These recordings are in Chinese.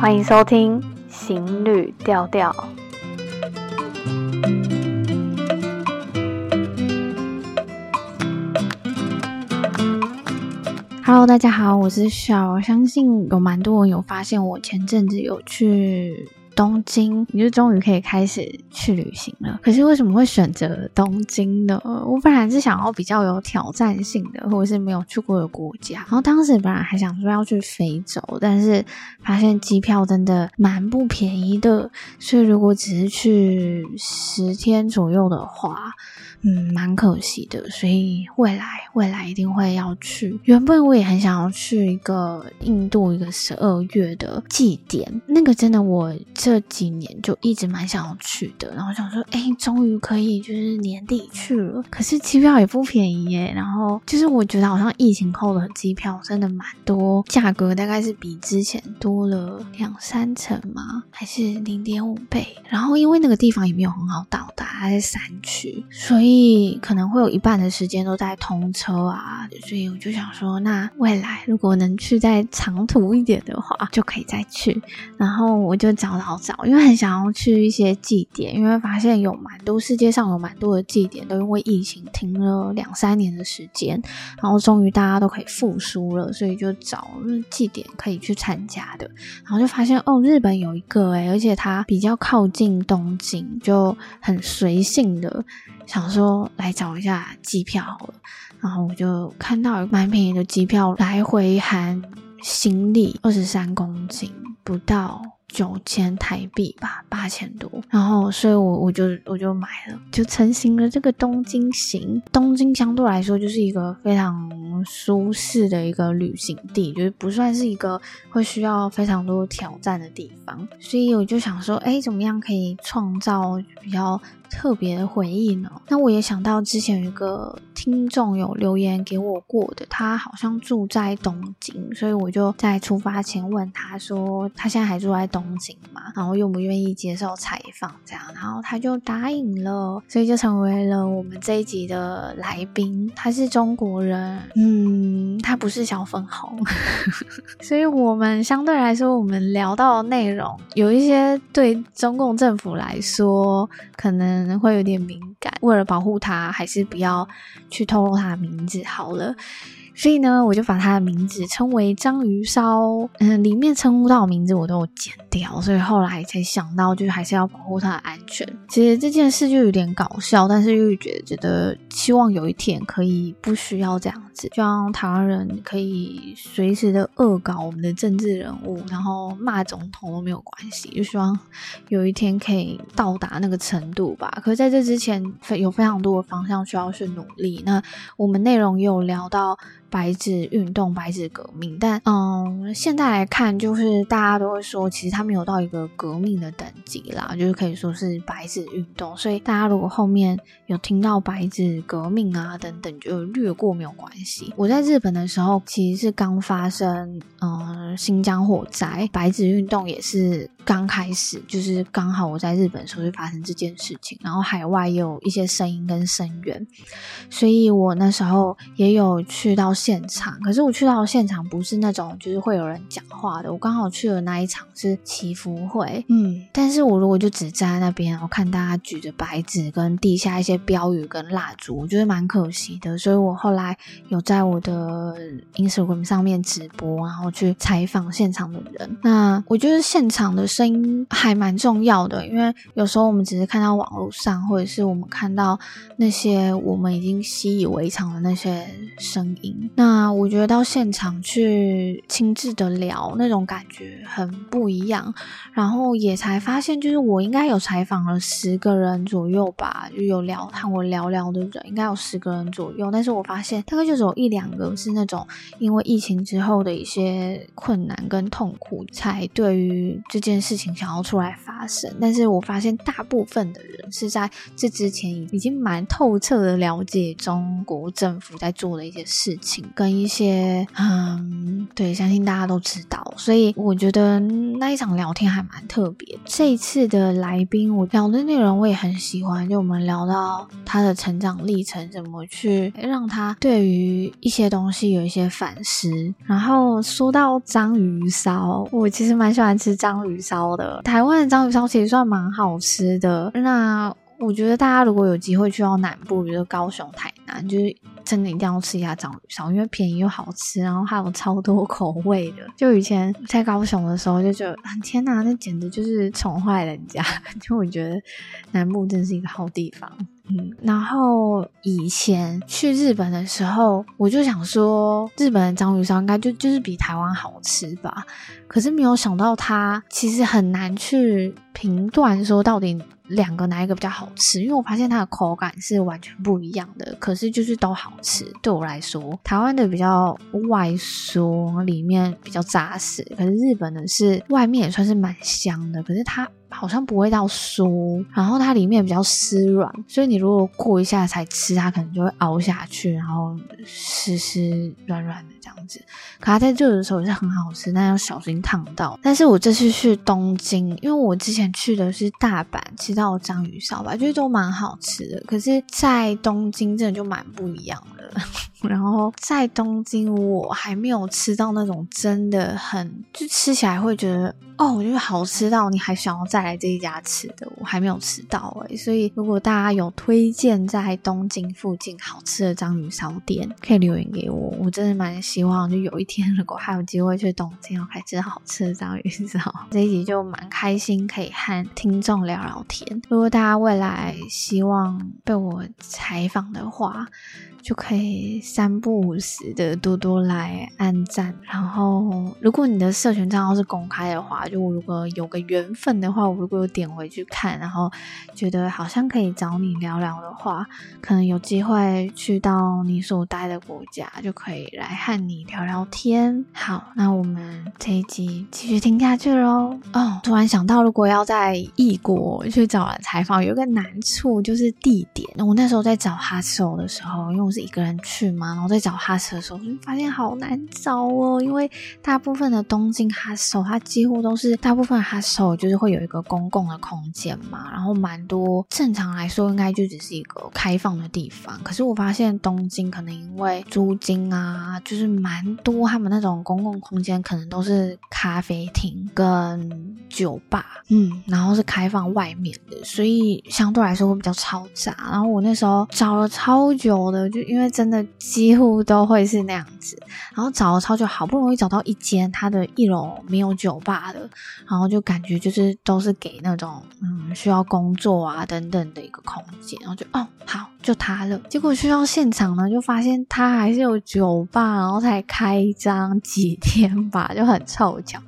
欢迎收听《行旅调调》。Hello，大家好，我是小。相信有蛮多人有发现，我前阵子有去。东京，你就终于可以开始去旅行了。可是为什么会选择东京呢？我本来是想要比较有挑战性的，或者是没有去过的国家。然后当时本来还想说要去非洲，但是发现机票真的蛮不便宜的。所以如果只是去十天左右的话，嗯，蛮可惜的，所以未来未来一定会要去。原本我也很想要去一个印度一个十二月的祭典，那个真的我这几年就一直蛮想要去的。然后想说，哎，终于可以就是年底去了。可是机票也不便宜耶。然后就是我觉得好像疫情后的机票真的蛮多，价格大概是比之前多了两三成吗？还是零点五倍？然后因为那个地方也没有很好到达，它在山区，所以。所以可能会有一半的时间都在通车啊，所以我就想说，那未来如果能去再长途一点的话，就可以再去。然后我就找找找，因为很想要去一些祭典，因为发现有蛮多世界上有蛮多的祭典都因为疫情停了两三年的时间，然后终于大家都可以复苏了，所以就找祭典可以去参加的。然后就发现哦，日本有一个诶，而且它比较靠近东京，就很随性的。想说来找一下机票好了，然后我就看到蛮便宜的机票，来回含行李二十三公斤，不到九千台币吧，八千多。然后所以我我就我就买了，就成型了这个东京行。东京相对来说就是一个非常舒适的一个旅行地，就是不算是一个会需要非常多挑战的地方。所以我就想说，哎，怎么样可以创造比较特别的回忆呢？那我也想到之前有一个听众有留言给我过的，他好像住在东京，所以我就在出发前问他说，他现在还住在东京吗？然后愿不愿意接受采访这样，然后他就答应了，所以就成为了我们这一集的来宾。他是中国人，嗯，他不是小粉红，所以我们相对来说，我们聊到的内容有一些对中共政府来说可能。可能会有点敏感，为了保护他，还是不要去透露他的名字好了。所以呢，我就把他的名字称为章鱼烧。嗯，里面称呼到的名字我都有剪掉，所以后来才想到，就是还是要保护他的安全。其实这件事就有点搞笑，但是又觉得觉得希望有一天可以不需要这样子，就让台湾人可以随时的恶搞我们的政治人物，然后骂总统都没有关系。就希望有一天可以到达那个程度吧。可是在这之前，非有非常多的方向需要去努力。那我们内容也有聊到。白纸运动、白纸革命，但嗯，现在来看，就是大家都会说，其实它没有到一个革命的等级啦，就是可以说是白纸运动。所以大家如果后面有听到白纸革命啊等等，就略过没有关系。我在日本的时候，其实是刚发生嗯新疆火灾，白纸运动也是刚开始，就是刚好我在日本的时候就发生这件事情，然后海外也有一些声音跟声援，所以我那时候也有去到。现场，可是我去到现场不是那种就是会有人讲话的。我刚好去的那一场是祈福会，嗯，但是我如果就只站在那边，我看大家举着白纸跟地下一些标语跟蜡烛，我觉得蛮可惜的。所以我后来有在我的 Instagram 上面直播，然后去采访现场的人。那我觉得现场的声音还蛮重要的，因为有时候我们只是看到网络上，或者是我们看到那些我们已经习以为常的那些声音。那我觉得到现场去亲自的聊，那种感觉很不一样。然后也才发现，就是我应该有采访了十个人左右吧，就有聊和我聊聊的人，应该有十个人左右。但是我发现大概就只有一两个是那种因为疫情之后的一些困难跟痛苦，才对于这件事情想要出来发声。但是我发现大部分的人是在这之前已经蛮透彻的了解中国政府在做的一些事情，跟一些嗯，对，相信大家都知道，所以我觉得那一场聊天还蛮特别。这一次的来宾，我聊的内容我也很喜欢，就我们聊到他的成长历程，怎么去让他对于一些东西有一些反思。然后说到章鱼烧，我其实蛮喜欢吃章鱼烧的，台湾的章鱼烧其实算蛮好吃的。那我觉得大家如果有机会去到南部，比如说高雄、台南，就是真的一定要吃一下章鱼烧，因为便宜又好吃，然后还有超多口味的。就以前在高雄的时候，就觉得天哪，那简直就是宠坏人家。就我觉得南部真是一个好地方。嗯，然后以前去日本的时候，我就想说，日本的章鱼烧应该就就是比台湾好吃吧。可是没有想到，它其实很难去评断说到底两个哪一个比较好吃，因为我发现它的口感是完全不一样的。可是就是都好吃，对我来说，台湾的比较外酥，里面比较扎实，可是日本的是外面也算是蛮香的，可是它。好像不会到酥，然后它里面比较湿软，所以你如果过一下才吃，它可能就会凹下去，然后湿湿软软的这样子。可它在热的时候也是很好吃，但要小心烫到。但是我这次去东京，因为我之前去的是大阪，吃到章鱼烧吧，就是都蛮好吃的。可是，在东京真的就蛮不一样的。然后在东京，我还没有吃到那种真的很，就吃起来会觉得。哦，我觉得好吃到你还想要再来这一家吃的，我还没有吃到诶、所以如果大家有推荐在东京附近好吃的章鱼烧店，可以留言给我。我真的蛮希望，就有一天如果还有机会去东京，我可以吃好吃的章鱼烧。这一集就蛮开心，可以和听众聊聊天。如果大家未来希望被我采访的话，就可以三不五时的多多来按赞，然后如果你的社群账号是公开的话，就如果有个缘分的话，我如果有点回去看，然后觉得好像可以找你聊聊的话，可能有机会去到你所待的国家，就可以来和你聊聊天。好，那我们这一集继续听下去喽。哦，突然想到，如果要在异国去找采访，有一个难处就是地点。我那时候在找 hostel 的时候，因为我是一个人去嘛，然后在找 hostel 的时候，就发现好难找哦，因为大部分的东京 hostel 它几乎都是大部分 hostel 就是会有一个公共的空间嘛，然后蛮多正常来说应该就只是一个开放的地方。可是我发现东京可能因为租金啊，就是蛮多，他们那种公共空间可能都是咖啡厅跟酒吧，嗯，然后是开放外面的，所以相对来说会比较嘈杂。然后我那时候找了超久的，就因为真的几乎都会是那样子，然后找了超久，好不容易找到一间，它的一楼没有酒吧的，然后就感觉就是都是给那种嗯需要工作啊等等的一个空间，然后就哦好就它了。结果去到现场呢，就发现它还是有酒吧，然后才开张几天吧，就很凑巧。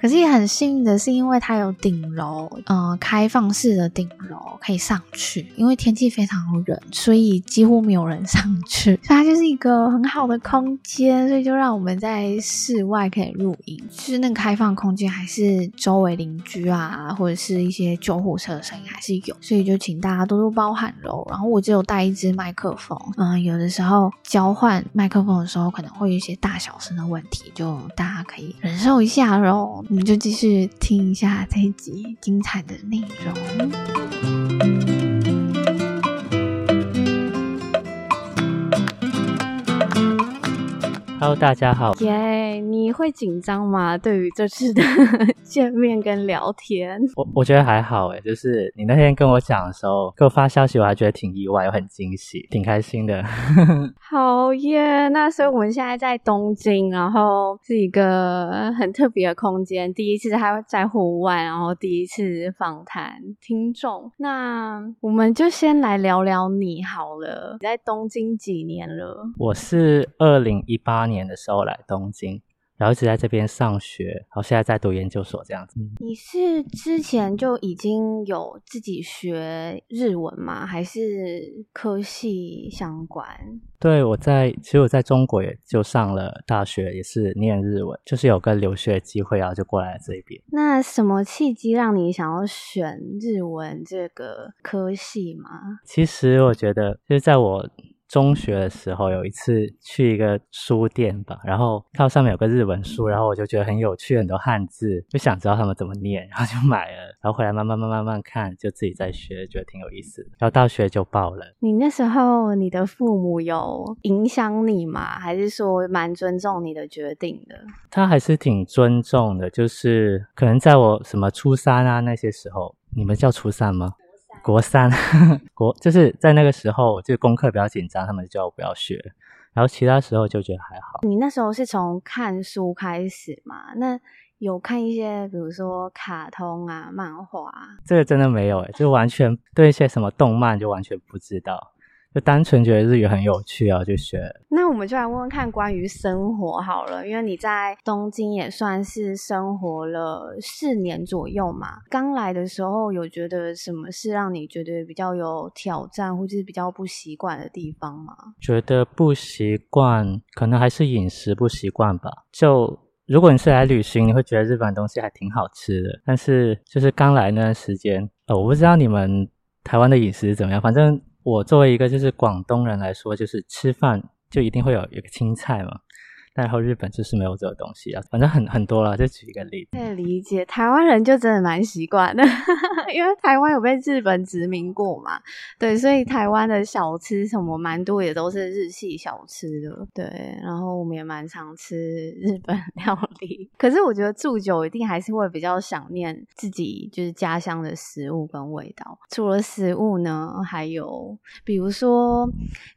可是也很幸运的是，因为它有顶楼，呃，开放式的顶楼可以上去。因为天气非常冷，所以几乎没有人上去，所 以它就是一个很好的空间，所以就让我们在室外可以露营。就是那个开放空间，还是周围邻居啊，或者是一些救护车的声音还是有，所以就请大家多多包涵喽。然后我只有带一支麦克风，嗯、呃，有的时候交换麦克风的时候，可能会有一些大小声的问题，就大家可以忍受一下喽。我们就继续听一下这一集精彩的内容。Hello，大家好。耶，yeah, 你会紧张吗？对于这次的 见面跟聊天，我我觉得还好诶，就是你那天跟我讲的时候，给我发消息，我还觉得挺意外，又很惊喜，挺开心的。好耶，那所以我们现在在东京，然后是一个很特别的空间，第一次还在户外，然后第一次访谈听众。那我们就先来聊聊你好了，你在东京几年了？我是二零一八年的时候来东京，然后一直在这边上学，然后现在在读研究所这样子。你是之前就已经有自己学日文吗？还是科系相关？对，我在其实我在中国也就上了大学，也是念日文，就是有个留学机会然后，就过来了这边。那什么契机让你想要选日文这个科系吗？其实我觉得就是在我。中学的时候有一次去一个书店吧，然后看到上面有个日文书，然后我就觉得很有趣，很多汉字，就想知道他们怎么念，然后就买了，然后回来慢慢慢慢慢看，就自己在学，觉得挺有意思的。然后大学就报了。你那时候你的父母有影响你吗？还是说蛮尊重你的决定的？他还是挺尊重的，就是可能在我什么初三啊那些时候，你们叫初三吗？国三，国就是在那个时候，就功课比较紧张，他们就叫我不要学，然后其他时候就觉得还好。你那时候是从看书开始吗？那有看一些，比如说卡通啊、漫画？这个真的没有诶，就完全对一些什么动漫就完全不知道。就单纯觉得日语很有趣啊，就学。那我们就来问问看关于生活好了，因为你在东京也算是生活了四年左右嘛。刚来的时候有觉得什么是让你觉得比较有挑战，或者是比较不习惯的地方吗？觉得不习惯，可能还是饮食不习惯吧。就如果你是来旅行，你会觉得日本东西还挺好吃的，但是就是刚来那段时间，呃，我不知道你们台湾的饮食是怎么样，反正。我作为一个就是广东人来说，就是吃饭就一定会有一个青菜嘛。然后日本就是没有这个东西啊，反正很很多了，就举一个例子。可以理解，台湾人就真的蛮习惯的，因为台湾有被日本殖民过嘛，对，所以台湾的小吃什么蛮多，也都是日系小吃的，对。然后我们也蛮常吃日本料理，可是我觉得住久一定还是会比较想念自己就是家乡的食物跟味道。除了食物呢，还有比如说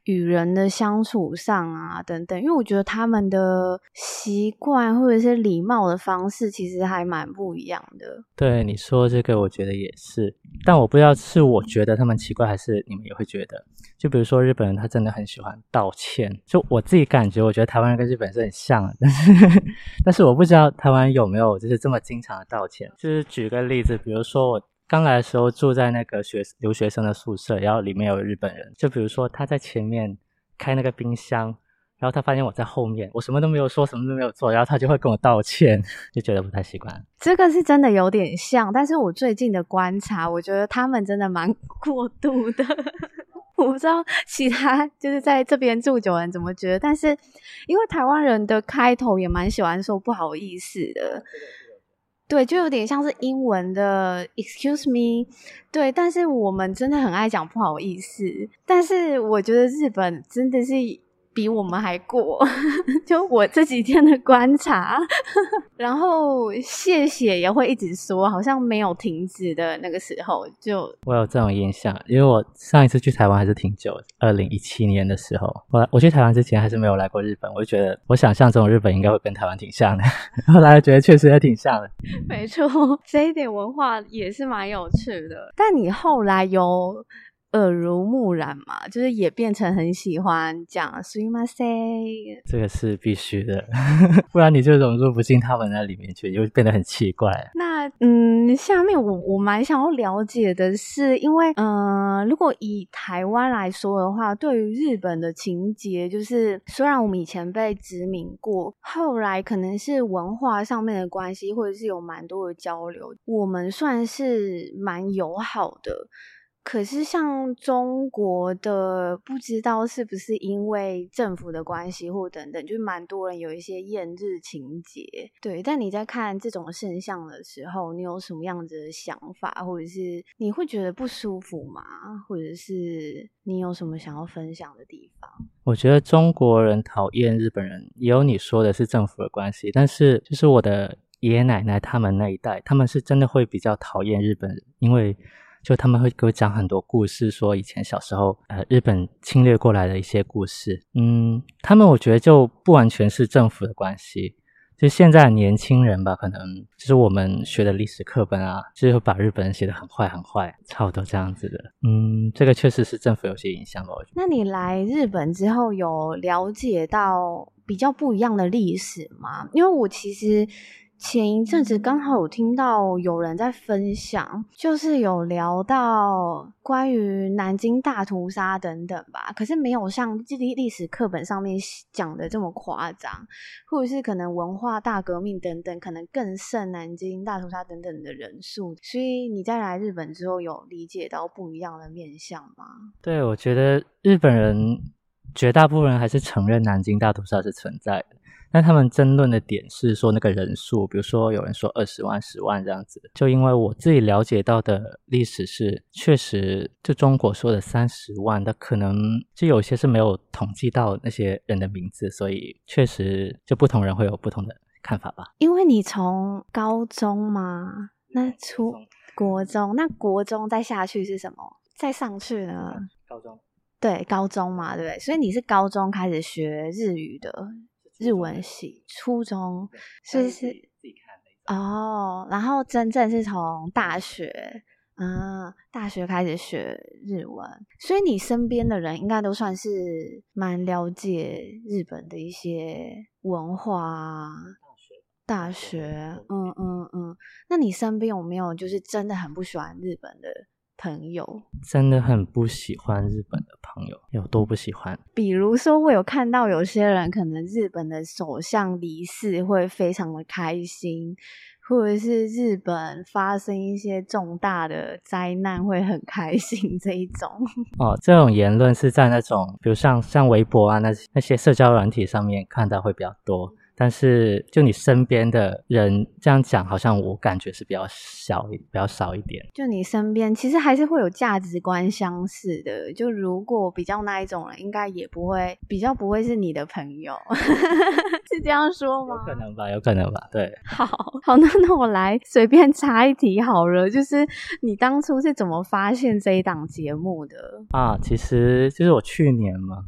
与人的相处上啊等等，因为我觉得他们的。呃，习惯或者是礼貌的方式，其实还蛮不一样的。对你说这个，我觉得也是，但我不知道是我觉得他们奇怪，还是你们也会觉得。就比如说日本人，他真的很喜欢道歉。就我自己感觉，我觉得台湾人跟日本人是很像的，但 是但是我不知道台湾有没有就是这么经常的道歉。就是举个例子，比如说我刚来的时候住在那个学留学生的宿舍，然后里面有日本人，就比如说他在前面开那个冰箱。然后他发现我在后面，我什么都没有说，什么都没有做，然后他就会跟我道歉，就觉得不太习惯。这个是真的有点像，但是我最近的观察，我觉得他们真的蛮 过度的。我不知道其他就是在这边住久人怎么觉得，但是因为台湾人的开头也蛮喜欢说不好意思的，对，就有点像是英文的 excuse me，对，但是我们真的很爱讲不好意思，但是我觉得日本真的是。比我们还过，就我这几天的观察，然后谢谢也会一直说，好像没有停止的那个时候就。我有这种印象，因为我上一次去台湾还是挺久，二零一七年的时候，我我去台湾之前还是没有来过日本，我就觉得我想象中日本应该会跟台湾挺像的，后来觉得确实也挺像的。没错，这一点文化也是蛮有趣的。但你后来有。耳濡目染嘛，就是也变成很喜欢讲すみません，这个是必须的，不然你就融入不进他们那里面去，就变得很奇怪。那嗯，下面我我蛮想要了解的是，因为嗯、呃，如果以台湾来说的话，对于日本的情节，就是虽然我们以前被殖民过，后来可能是文化上面的关系，或者是有蛮多的交流，我们算是蛮友好的。 可是像中国的，不知道是不是因为政府的关系或等等，就蛮多人有一些厌日情节。对，但你在看这种现象的时候，你有什么样子的想法，或者是你会觉得不舒服吗？或者是你有什么想要分享的地方？我觉得中国人讨厌日本人，也有你说的是政府的关系，但是就是我的爷爷奶奶他们那一代，他们是真的会比较讨厌日本人，因为。就他们会给我讲很多故事，说以前小时候，呃，日本侵略过来的一些故事。嗯，他们我觉得就不完全是政府的关系，就现在年轻人吧，可能就是我们学的历史课本啊，就是会把日本人写得很坏很坏，差不多这样子的。嗯，这个确实是政府有些影响吧。我觉得。那你来日本之后有了解到？比较不一样的历史吗？因为我其实。前一阵子刚好有听到有人在分享，就是有聊到关于南京大屠杀等等吧，可是没有像历历史课本上面讲的这么夸张，或者是可能文化大革命等等，可能更胜南京大屠杀等等的人数。所以你在来日本之后，有理解到不一样的面相吗？对，我觉得日本人绝大部分人还是承认南京大屠杀是存在的。那他们争论的点是说那个人数，比如说有人说二十万、十万这样子。就因为我自己了解到的历史是，确实就中国说的三十万，那可能就有些是没有统计到那些人的名字，所以确实就不同人会有不同的看法吧。因为你从高中嘛，那初国中，那国中再下去是什么？再上去呢？高中。对，高中嘛，对不对？所以你是高中开始学日语的。日文系，初中是是自己看的哦，然后真正是从大学，嗯，大学开始学日文，所以你身边的人应该都算是蛮了解日本的一些文化。大学，大学，嗯嗯嗯，那你身边有没有就是真的很不喜欢日本的？朋友真的很不喜欢日本的朋友，有多不喜欢？比如说，我有看到有些人可能日本的首相离世会非常的开心，或者是日本发生一些重大的灾难会很开心这一种。哦，这种言论是在那种，比如像像微博啊，那那些社交软体上面看到会比较多。但是，就你身边的人这样讲，好像我感觉是比较小，比较少一点。就你身边，其实还是会有价值观相似的。就如果比较那一种人，应该也不会比较不会是你的朋友，是这样说吗？有可能吧，有可能吧。对，好好，那那我来随便插一题好了，就是你当初是怎么发现这一档节目的啊？其实就是我去年嘛。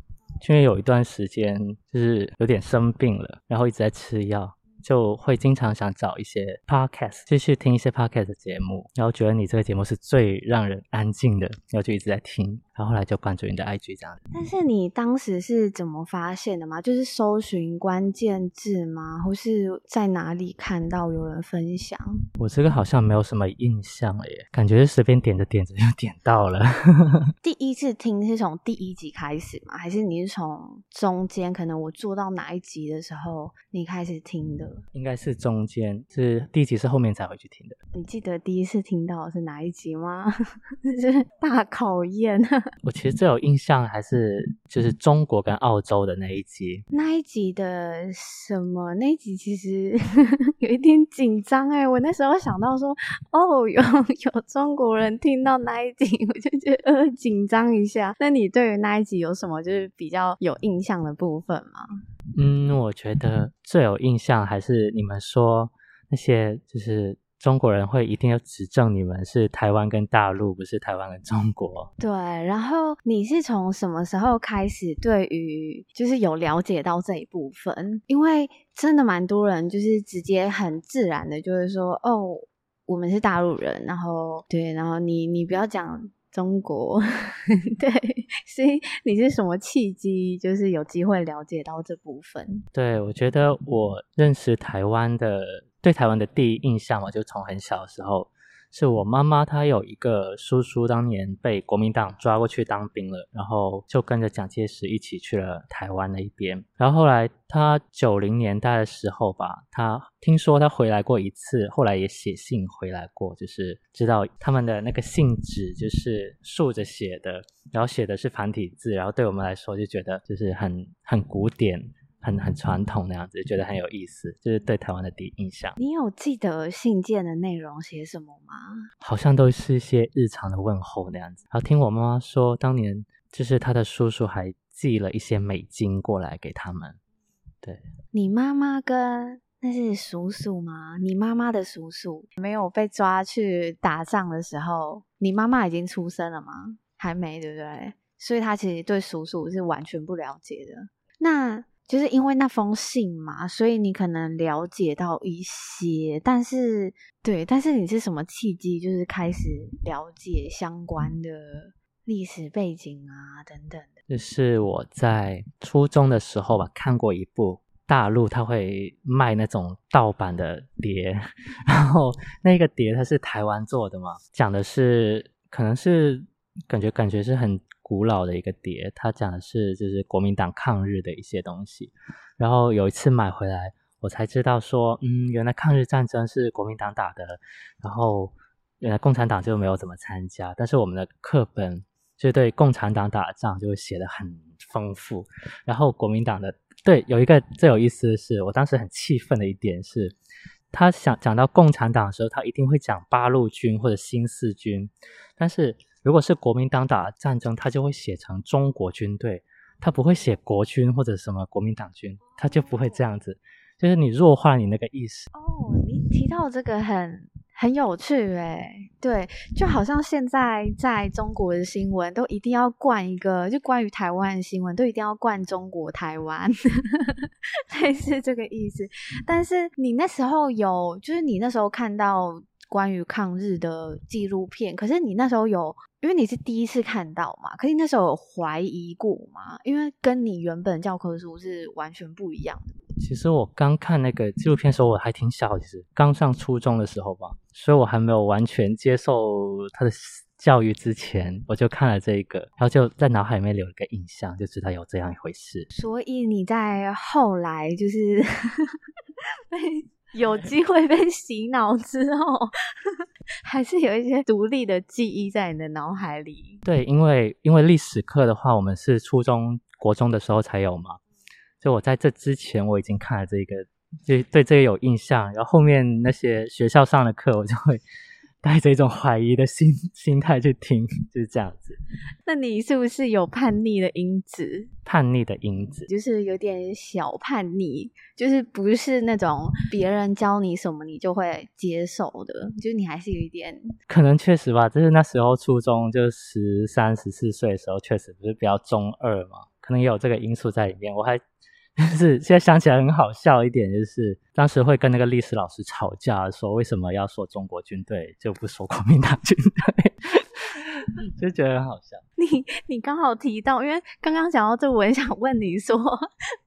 因为有一段时间就是有点生病了，然后一直在吃药，就会经常想找一些 podcast，继续听一些 podcast 的节目，然后觉得你这个节目是最让人安静的，然后就一直在听。然后后来就关注你的 IG 这样。但是你当时是怎么发现的吗？就是搜寻关键字吗？或是在哪里看到有人分享？我这个好像没有什么印象了耶，感觉是随便点着点着就点到了。第一次听是从第一集开始吗？还是你是从中间？可能我做到哪一集的时候你开始听的？应该是中间，是第一集是后面才回去听的。你记得第一次听到是哪一集吗？这是大考验。我其实最有印象还是就是中国跟澳洲的那一集，那一集的什么？那一集其实 有一点紧张哎，我那时候想到说，哦，有有中国人听到那一集，我就觉得呃紧张一下。那你对于那一集有什么就是比较有印象的部分吗？嗯，我觉得最有印象还是你们说那些就是。中国人会一定要指正你们是台湾跟大陆，不是台湾跟中国。对，然后你是从什么时候开始对于就是有了解到这一部分？因为真的蛮多人就是直接很自然的，就是说哦，我们是大陆人，然后对，然后你你不要讲中国，对，所以你是什么契机，就是有机会了解到这部分？对，我觉得我认识台湾的。对台湾的第一印象嘛，就从很小的时候，是我妈妈她有一个叔叔，当年被国民党抓过去当兵了，然后就跟着蒋介石一起去了台湾那一边。然后后来他九零年代的时候吧，他听说他回来过一次，后来也写信回来过，就是知道他们的那个信纸就是竖着写的，然后写的是繁体字，然后对我们来说就觉得就是很很古典。很很传统那样子，觉得很有意思，就是对台湾的第一印象。你有记得信件的内容写什么吗？好像都是一些日常的问候那样子。然后听我妈妈说，当年就是她的叔叔还寄了一些美金过来给他们。对，你妈妈跟那是叔叔吗？你妈妈的叔叔没有被抓去打仗的时候，你妈妈已经出生了吗？还没，对不对？所以她其实对叔叔是完全不了解的。那。就是因为那封信嘛，所以你可能了解到一些，但是对，但是你是什么契机，就是开始了解相关的历史背景啊等等的。就是我在初中的时候吧，看过一部大陆他会卖那种盗版的碟，然后那个碟它是台湾做的嘛，讲的是可能是感觉感觉是很古老的一个碟，它讲的是就是国民党抗日的一些东西。然后有一次买回来，我才知道说，嗯，原来抗日战争是国民党打的，然后原来共产党就没有怎么参加，但是我们的课本就对共产党打仗就写得很丰富，然后国民党的对有一个最有意思的是，我当时很气愤的一点是，他想讲到共产党的时候，他一定会讲八路军或者新四军，但是如果是国民党打战争，他就会写成中国军队。他不会写国军或者什么国民党军，他就不会这样子，就是你弱化你那个意思。哦，你提到这个很很有趣诶，对，就好像现在在中国的新闻都一定要冠一个，就关于台湾的新闻都一定要冠中国台湾，类似这个意思。但是你那时候有，就是你那时候看到关于抗日的纪录片，可是你那时候有。因为你是第一次看到嘛，可是你那时候有怀疑过吗？因为跟你原本教科书是完全不一样的。其实我刚看那个纪录片的时候，我还挺小，其实刚上初中的时候吧，所以我还没有完全接受他的教育之前，我就看了这一个，然后就在脑海里面留了个印象，就知道有这样一回事。所以你在后来就是被。有机会被洗脑之后，还是有一些独立的记忆在你的脑海里。对，因为因为历史课的话，我们是初中、国中的时候才有嘛。就我在这之前，我已经看了这个，就对这个有印象。然后后面那些学校上的课，我就会。带着一种怀疑的心心态去听，就是这样子。那你是不是有叛逆的因子？叛逆的因子就是有点小叛逆，就是不是那种别人教你什么你就会接受的，就是你还是有一点。可能确实吧，就是那时候初中就十三、十四岁的时候，确实不是比较中二嘛，可能也有这个因素在里面。我还。就是现在想起来很好笑一点，就是当时会跟那个历史老师吵架，说为什么要说中国军队就不说国民党军队，就觉得很好笑。你你刚好提到，因为刚刚讲到这，我也想问你说，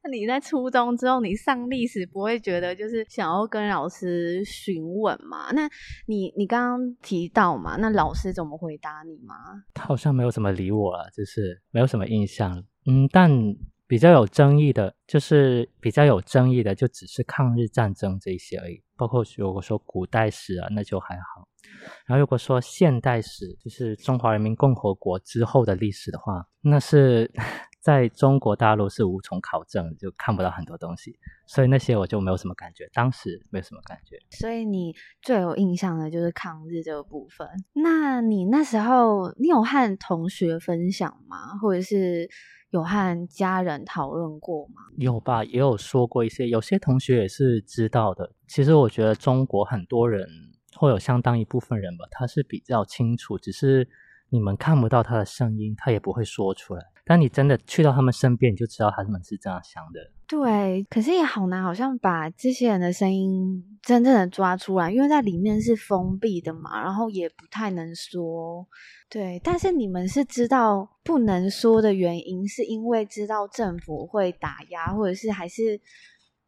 那 你在初中之后，你上历史不会觉得就是想要跟老师询问吗？那你你刚刚提到嘛，那老师怎么回答你吗？他好像没有怎么理我了，就是没有什么印象。嗯，但。比较有争议的，就是比较有争议的，就只是抗日战争这些而已。包括如果说古代史啊，那就还好。然后如果说现代史，就是中华人民共和国之后的历史的话，那是 在中国大陆是无从考证，就看不到很多东西。所以那些我就没有什么感觉，当时没有什么感觉。所以你最有印象的就是抗日这个部分。那你那时候你有和同学分享吗？或者是？有和家人讨论过吗？有吧，也有说过一些，有些同学也是知道的。其实我觉得中国很多人，会有相当一部分人吧，他是比较清楚，只是你们看不到他的声音，他也不会说出来。但你真的去到他们身边，你就知道他们是这样想的。对，可是也好难，好像把这些人的声音真正的抓出来，因为在里面是封闭的嘛，然后也不太能说。对，但是你们是知道不能说的原因，是因为知道政府会打压，或者是还是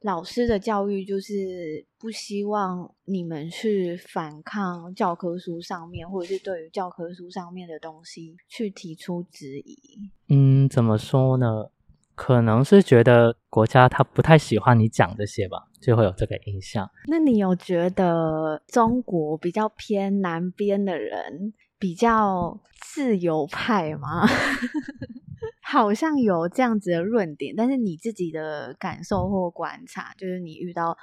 老师的教育就是不希望你们去反抗教科书上面，或者是对于教科书上面的东西去提出质疑。嗯，怎么说呢？可能是觉得国家他不太喜欢你讲这些吧，就会有这个印象。那你有觉得中国比较偏南边的人比较自由派吗？好像有这样子的论点，但是你自己的感受或观察，就是你遇到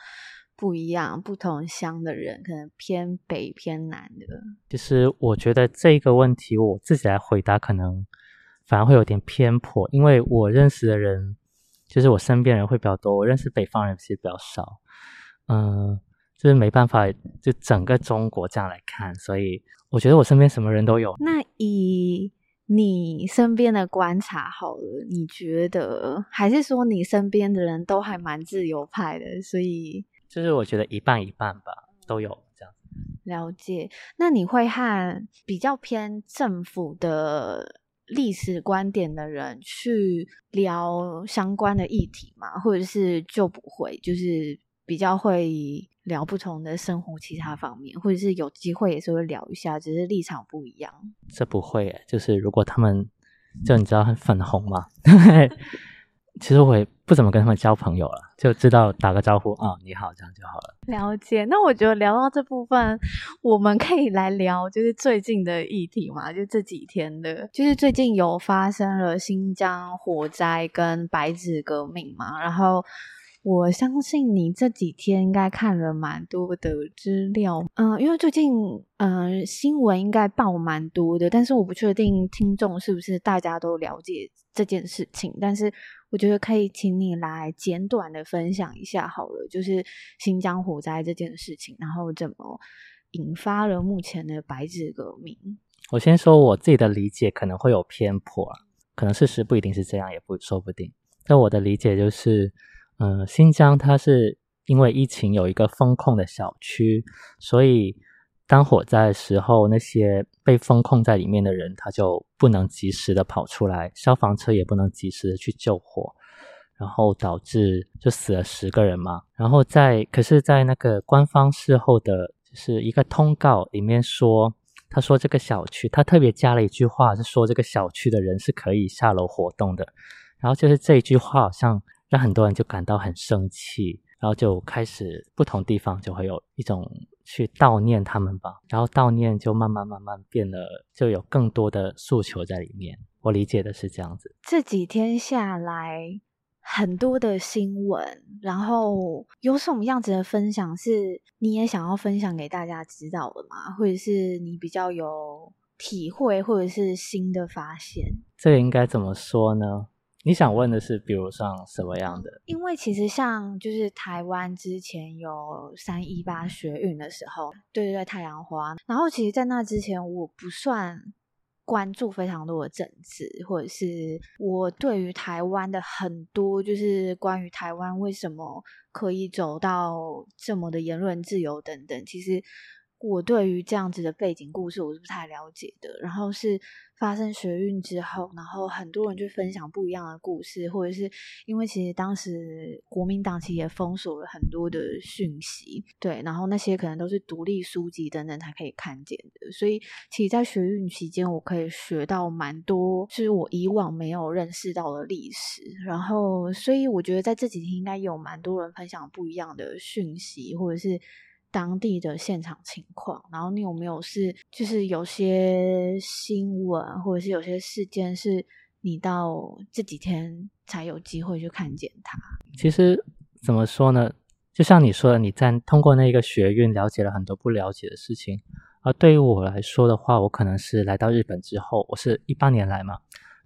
不一样、不同乡的人，可能偏北偏南的。其实我觉得这个问题，我自己来回答可能。反而会有点偏颇，因为我认识的人，就是我身边人会比较多，我认识北方人其实比较少，嗯、呃，就是没办法，就整个中国这样来看，所以我觉得我身边什么人都有。那以你身边的观察好了，你觉得还是说你身边的人都还蛮自由派的，所以就是我觉得一半一半吧，都有这样。了解。那你会和比较偏政府的历史观点的人去聊相关的议题嘛，或者是就不会，就是比较会聊不同的生活其他方面，或者是有机会也是会聊一下，只是立场不一样。这不会，就是如果他们就你知道很粉红嘛。其实我也不怎么跟他们交朋友了，就知道打个招呼啊，你好，这样就好了。了解。那我觉得聊到这部分，我们可以来聊，就是最近的议题嘛，就这几天的，就是最近有发生了新疆火灾跟白纸革命嘛，然后。我相信你这几天应该看了蛮多的资料，嗯、因为最近嗯、新闻应该报蛮多的，但是我不确定听众是不是大家都了解这件事情，但是我觉得可以请你来简短的分享一下好了，就是新疆火灾这件事情，然后怎么引发了目前的白纸革命。我先说我自己的理解可能会有偏颇，可能事实不一定是这样，也不说不定，但我的理解就是。嗯、新疆它是因为疫情有一个封控的小区，所以当火灾的时候，那些被封控在里面的人，他就不能及时的跑出来，消防车也不能及时的去救火，然后导致就死了十个人嘛。然后在可是，在那个官方事后的，就是一个通告里面说，他说这个小区，他特别加了一句话，是说这个小区的人是可以下楼活动的。然后就是这一句话好像。让很多人就感到很生气，然后就开始不同地方就会有一种去悼念他们吧，然后悼念就慢慢慢慢变得，就有更多的诉求在里面。我理解的是这样子。这几天下来，很多的新闻，然后有什么样子的分享是你也想要分享给大家知道的吗？或者是你比较有体会，或者是新的发现？这个应该怎么说呢？你想问的是，比如像什么样的？因为其实像就是台湾之前有三一八学运的时候，对对对，太阳花。然后其实，在那之前，我不算关注非常多的政治，或者是我对于台湾的很多就是关于台湾为什么可以走到这么的言论自由等等，其实。我对于这样子的背景故事我是不太了解的，然后是发生学运之后，然后很多人就分享不一样的故事，或者是因为其实当时国民党其实也封锁了很多的讯息，对，然后那些可能都是独立书籍等等才可以看见的，所以其实，在学运期间，我可以学到蛮多，就是我以往没有认识到的历史，然后所以我觉得在这几天应该有蛮多人分享不一样的讯息，或者是。当地的现场情况，然后你有没有是就是有些新闻或者是有些事件是你到这几天才有机会去看见它？其实怎么说呢？就像你说的，你在通过那个学运了解了很多不了解的事情。而对于我来说的话，我可能是来到日本之后，我是一八年来嘛，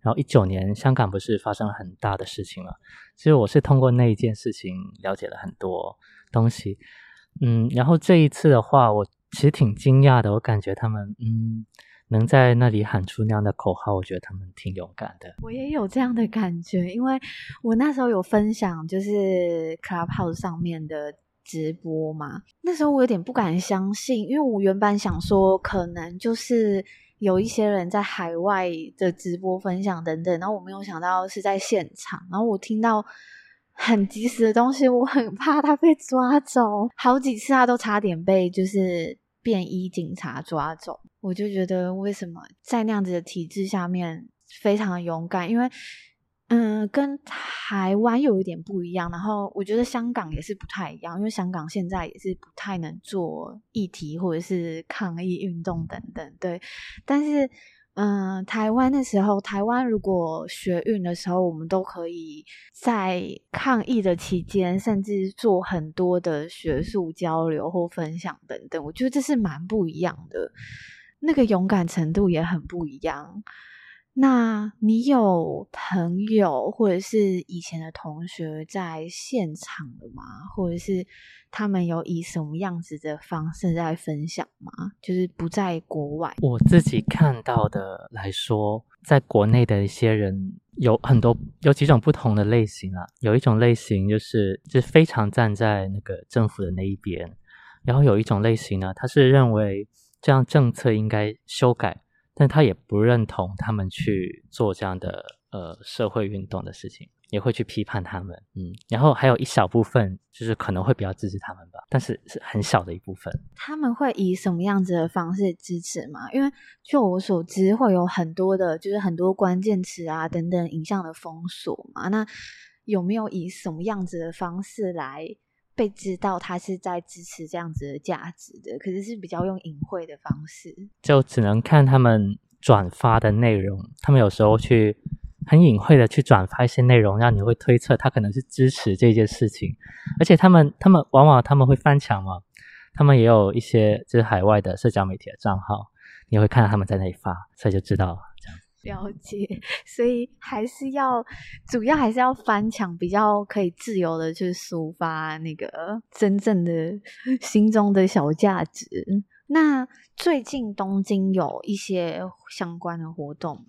然后一九年香港不是发生了很大的事情嘛，其实我是通过那一件事情了解了很多东西。嗯，然后这一次的话，我其实挺惊讶的。我感觉他们，嗯，能在那里喊出那样的口号，我觉得他们挺勇敢的。我也有这样的感觉，因为我那时候有分享，就是 Clubhouse 上面的直播嘛。那时候我有点不敢相信，因为我原本想说，可能就是有一些人在海外的直播分享等等，然后我没有想到是在现场。然后我听到。很及时的东西，我很怕他被抓走。好几次他都差点被就是便衣警察抓走。我就觉得为什么在那样子的体制下面非常勇敢，因为嗯，跟台湾有一点不一样。然后我觉得香港也是不太一样，因为香港现在也是不太能做议题或者是抗议运动等等。对，但是。嗯，台湾的时候，台湾如果学运的时候，我们都可以在抗议的期间，甚至做很多的学术交流或分享等等。我觉得这是蛮不一样的，那个勇敢程度也很不一样。那你有朋友或者是以前的同学在现场的吗？或者是他们有以什么样子的方式在分享吗？就是不在国外。我自己看到的来说，在国内的一些人有很多，有几种不同的类型啊。有一种类型就是就是非常站在那个政府的那一边，然后有一种类型呢，他是认为这样政策应该修改。但他也不认同他们去做这样的呃社会运动的事情。也会去批判他们，嗯，然后还有一小部分就是可能会比较支持他们吧，但是是很小的一部分。他们会以什么样子的方式支持吗？因为就我所知，会有很多的，就是很多关键词啊等等影像的封锁嘛。那有没有以什么样子的方式来被知道他是在支持这样子的价值的？可是是比较用隐晦的方式，就只能看他们转发的内容。他们有时候去。很隐晦的去转发一些内容，让你会推测他可能是支持这件事情，而且他们他们往往他们会翻墙嘛，他们也有一些就是海外的社交媒体的账号，你会看到他们在那里发，所以就知道这样。了解，所以还是要主要还是要翻墙，比较可以自由的去抒发那个真正的心中的小价值。那最近东京有一些相关的活动吗？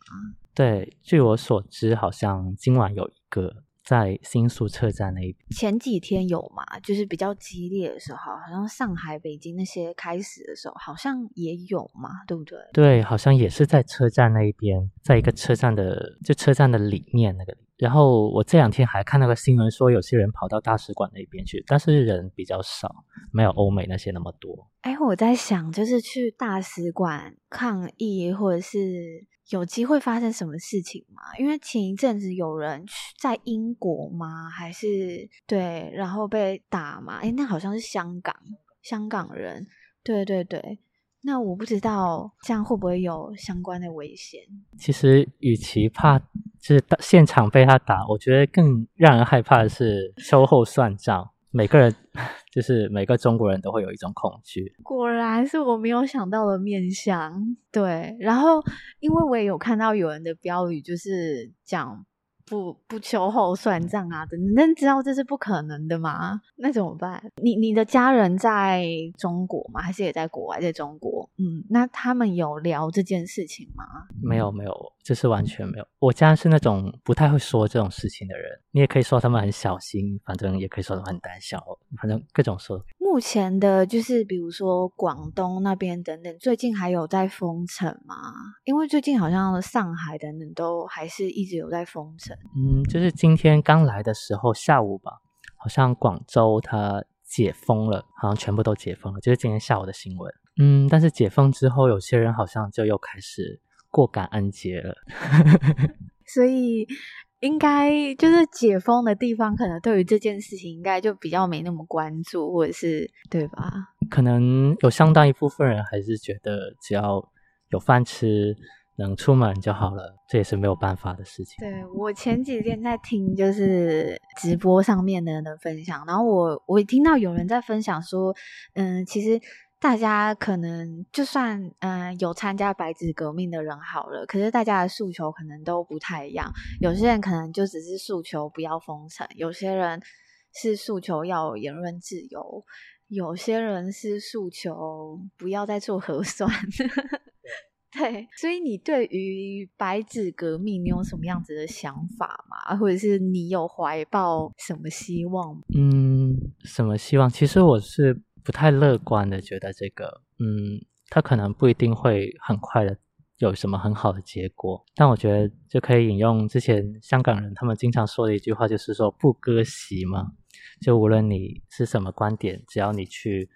对，据我所知，好像今晚有一个在新宿车站那边。前几天有嘛，就是比较激烈的时候，好像上海、北京那些开始的时候，好像也有嘛，对不对？对，好像也是在车站那一边，在一个车站的就车站的里面那个。然后我这两天还看到个新闻，说有些人跑到大使馆那边去，但是人比较少，没有欧美那些那么多。哎，我在想，就是去大使馆抗议，或者是。有机会发生什么事情吗？因为前一阵子有人在英国吗？还是对，然后被打嘛？诶，那好像是香港，香港人。对对对，那我不知道这样会不会有相关的危险。其实，与其怕就是现场被他打，我觉得更让人害怕的是秋后算账。每个人就是每个中国人都会有一种恐惧，果然是我没有想到的面相。对，然后因为我也有看到有人的标语，就是讲。不不秋后算账啊！等等，知道这是不可能的吗？那怎么办？你你的家人在中国吗？还是也在国外？在中国，嗯，那他们有聊这件事情吗？没有，没有，这是完全没有。我家是那种不太会说这种事情的人。你也可以说他们很小心，反正也可以说他们很胆小，反正各种说。目前的，就是比如说广东那边等等，最近还有在封城吗？因为最近好像上海等等都还是一直有在封城。嗯，就是今天刚来的时候，下午吧，好像广州它解封了，好像全部都解封了，就是今天下午的新闻。嗯，但是解封之后，有些人好像就又开始过感恩节了，所以。应该就是解封的地方，可能对于这件事情应该就比较没那么关注，或者是对吧？可能有相当一部分人还是觉得只要有饭吃，能出门就好了，这也是没有办法的事情。对，我前几天在听就是直播上面的人的分享，然后我我听到有人在分享说，嗯，其实。大家可能就算嗯、呃、有参加白纸革命的人好了，可是大家的诉求可能都不太一样。有些人可能就只是诉求不要封城，有些人是诉求要有言论自由，有些人是诉求不要再做核酸。对，所以你对于白纸革命，你有什么样子的想法吗？或者是你有怀抱什么希望？嗯，什么希望？其实我是。不太乐观的觉得这个，嗯，他可能不一定会很快的有什么很好的结果。但我觉得就可以引用之前香港人他们经常说的一句话，就是说不割席嘛。就无论你是什么观点，只要你去，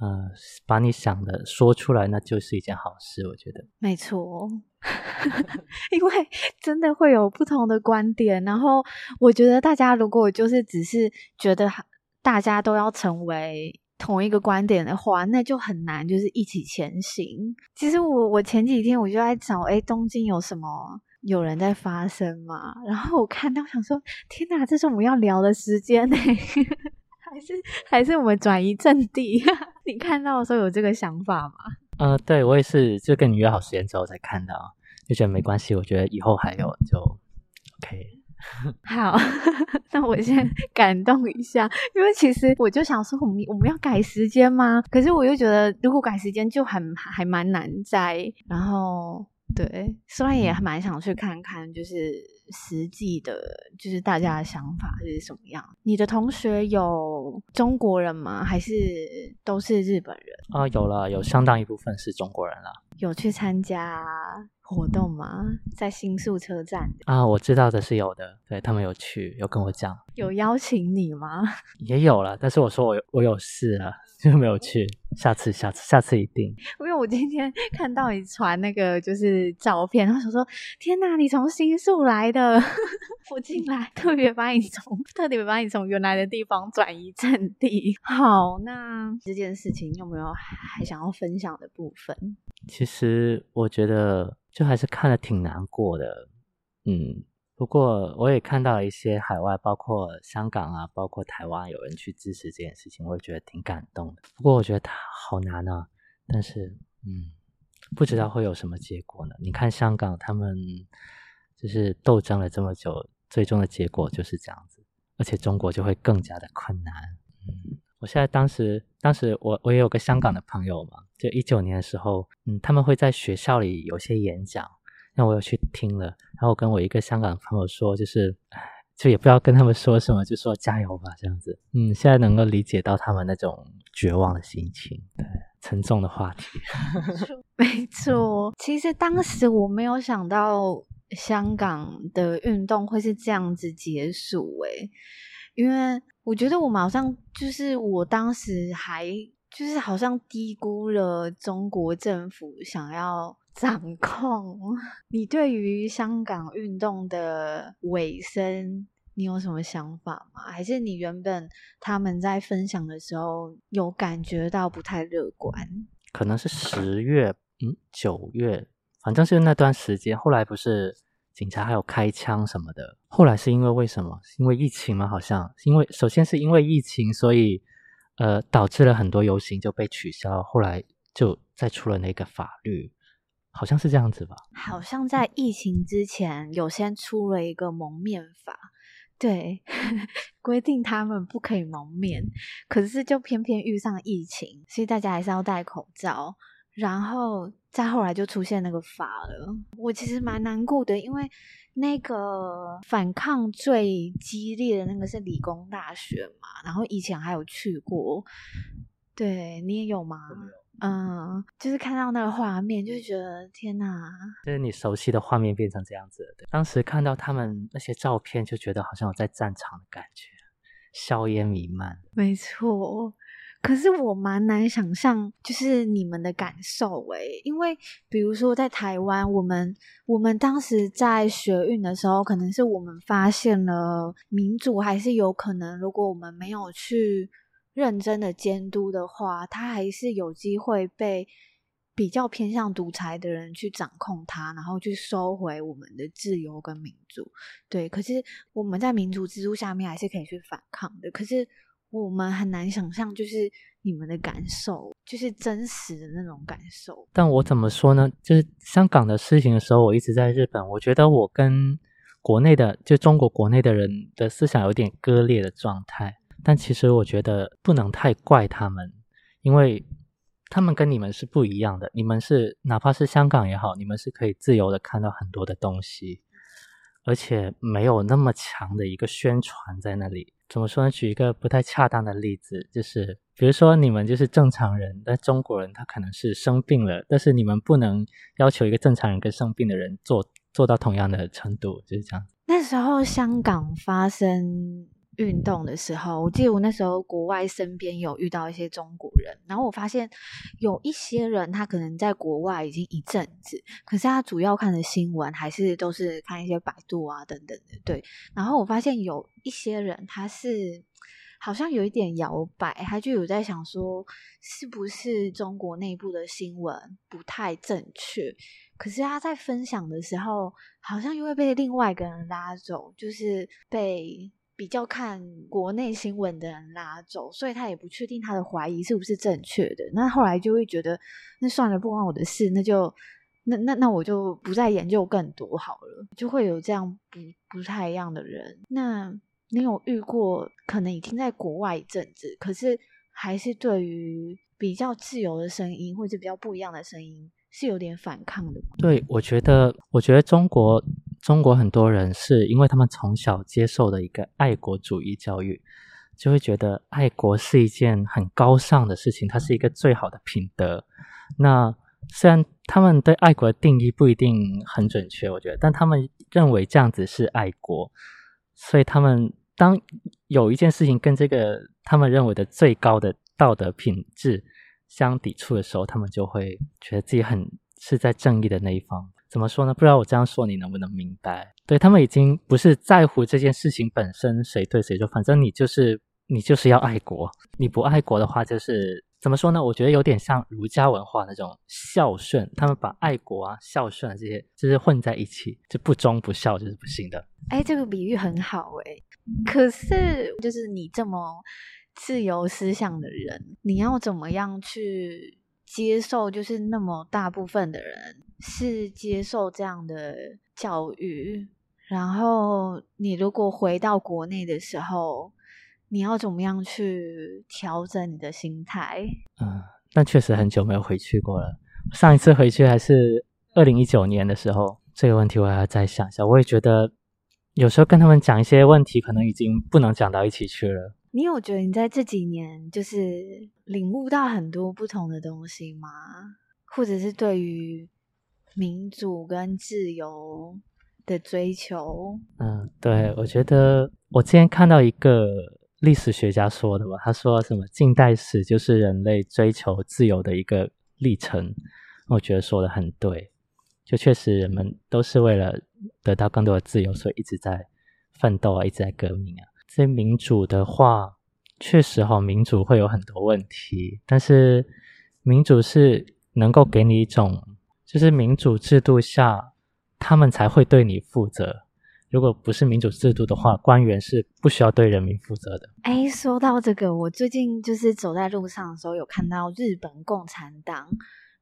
呃，把你想的说出来，那就是一件好事。我觉得没错，因为真的会有不同的观点。然后我觉得大家如果就是只是觉得大家都要成为。同一个观点的话，那就很难，就是一起前行。其实我我前几天我就在找，哎，东京有什么有人在发声吗？然后我看到想说，天哪，这是我们要聊的时间呢，还是还是我们转移阵地？你看到的时候有这个想法吗？呃，对，我也是，就跟你约好时间之后才看到，就觉得没关系。我觉得以后还有就 OK。好，那我先 感动一下，因为其实我就想说，我们我们要改时间吗？可是我又觉得，如果改时间就很还蛮难在。然后，对，虽然也蛮想去看看，就是实际的，就是大家的想法是什么样。你的同学有中国人吗？还是都是日本人？啊，有了，有相当一部分是中国人了。有去参加活动吗？在新宿车站啊，我知道的是有的，对，他们有去，有跟我讲，有邀请你吗？也有了，但是我说我有我有事了，就没有去。下次，下次，下次一定。因为我今天 看到你传那个就是照片，然后想说：天哪，你从新宿来的，附近来，特别把你从特别把你从原来的地方转移阵地。好，那这件事情有没有还想要分享的部分？其实我觉得就还是看了挺难过的，嗯。不过我也看到一些海外，包括香港啊，包括台湾有人去支持这件事情，我也觉得挺感动的。不过我觉得他好难啊，但是嗯，不知道会有什么结果呢？你看香港他们就是斗争了这么久，最终的结果就是这样子，而且中国就会更加的困难。嗯，我现在当时当时我我也有个香港的朋友嘛，就一九年的时候，嗯，他们会在学校里有些演讲。那我有去听了，然后我跟我一个香港朋友说，就是，就也不知道跟他们说什么，就说加油吧，这样子。嗯，现在能够理解到他们那种绝望的心情。对，沉重的话题。没错，其实当时我没有想到香港的运动会是这样子结束，诶，因为我觉得我们好像就是我当时还就是好像低估了中国政府想要。掌控。你对于香港运动的尾声，你有什么想法吗？还是你原本他们在分享的时候有感觉到不太乐观？可能是十月，嗯，九月，反正是那段时间。后来不是警察还有开枪什么的。后来是因为为什么？因为疫情吗？好像因为首先是因为疫情，所以呃导致了很多游行就被取消。后来就再出了那个法律。好像是这样子吧？好像在疫情之前有先出了一个蒙面法，对，规定他们不可以蒙面，可是就偏偏遇上疫情，所以大家还是要戴口罩。然后再后来就出现那个法了，我其实蛮难过的，因为那个反抗最激烈的那个是理工大学嘛，然后以前还有去过，对，你也有吗？嗯，就是看到那个画面，就是觉得天哪！就是你熟悉的画面变成这样子当时看到他们那些照片，就觉得好像有在战场的感觉，硝烟弥漫。没错，可是我蛮难想象，就是你们的感受诶，因为比如说在台湾，我们我们当时在学运的时候，可能是我们发现了民主还是有可能，如果我们没有去。认真的监督的话，他还是有机会被比较偏向独裁的人去掌控他，然后去收回我们的自由跟民主。对，可是我们在民主制度下面还是可以去反抗的。可是我们很难想象，就是你们的感受，就是真实的那种感受。但我怎么说呢？就是香港的事情的时候，我一直在日本，我觉得我跟国内的，就中国国内的人的思想有点割裂的状态。但其实我觉得不能太怪他们，因为他们跟你们是不一样的。你们是哪怕是香港也好，你们是可以自由的看到很多的东西，而且没有那么强的一个宣传在那里。怎么说呢？举一个不太恰当的例子，就是比如说你们就是正常人，但中国人他可能是生病了，但是你们不能要求一个正常人跟生病的人做做到同样的程度，就是这样。那时候香港发生。运动的时候，我记得我那时候国外身边有遇到一些中国人，然后我发现有一些人他可能在国外已经一阵子，可是他主要看的新闻还是都是看一些百度啊等等的，对。然后我发现有一些人他是好像有一点摇摆，他就有在想说是不是中国内部的新闻不太正确，可是他在分享的时候好像又会被另外一个人拉走，就是被。比较看国内新闻的人拉走，所以他也不确定他的怀疑是不是正确的。那后来就会觉得，那算了，不关我的事，那就那那那我就不再研究更多好了。就会有这样不不太一样的人。那你有遇过可能已经在国外一阵子，可是还是对于比较自由的声音或者比较不一样的声音是有点反抗的？对，我觉得，我觉得中国。中国很多人是因为他们从小接受的一个爱国主义教育，就会觉得爱国是一件很高尚的事情，它是一个最好的品德。那虽然他们对爱国的定义不一定很准确，我觉得，但他们认为这样子是爱国，所以他们当有一件事情跟这个他们认为的最高的道德品质相抵触的时候，他们就会觉得自己很是在正义的那一方。怎么说呢？不知道我这样说你能不能明白？对，他们已经不是在乎这件事情本身谁对谁错，反正你就是你就是要爱国，你不爱国的话就是。怎么说呢？我觉得有点像儒家文化那种孝顺，他们把爱国啊、孝顺啊这些就是混在一起，就不忠不孝就是不行的。哎，这个比喻很好哎。可是，就是你这么自由思想的人，你要怎么样去接受？就是那么大部分的人是接受这样的教育，然后你如果回到国内的时候。你要怎么样去调整你的心态？嗯，但确实很久没有回去过了。上一次回去还是二零一九年的时候，这个问题我还要再想一下。我也觉得有时候跟他们讲一些问题，可能已经不能讲到一起去了。你有觉得你在这几年就是领悟到很多不同的东西吗？或者是对于民主跟自由的追求？嗯，对，我觉得我之前看到一个。历史学家说的吧，他说什么？近代史就是人类追求自由的一个历程。我觉得说的很对，就确实人们都是为了得到更多的自由，所以一直在奋斗啊，一直在革命啊。这民主的话，确实哈，民主会有很多问题，但是民主是能够给你一种，就是民主制度下，他们才会对你负责。如果不是民主制度的话，官员是不需要对人民负责的。哎，说到这个，我最近就是走在路上的时候，有看到日本共产党，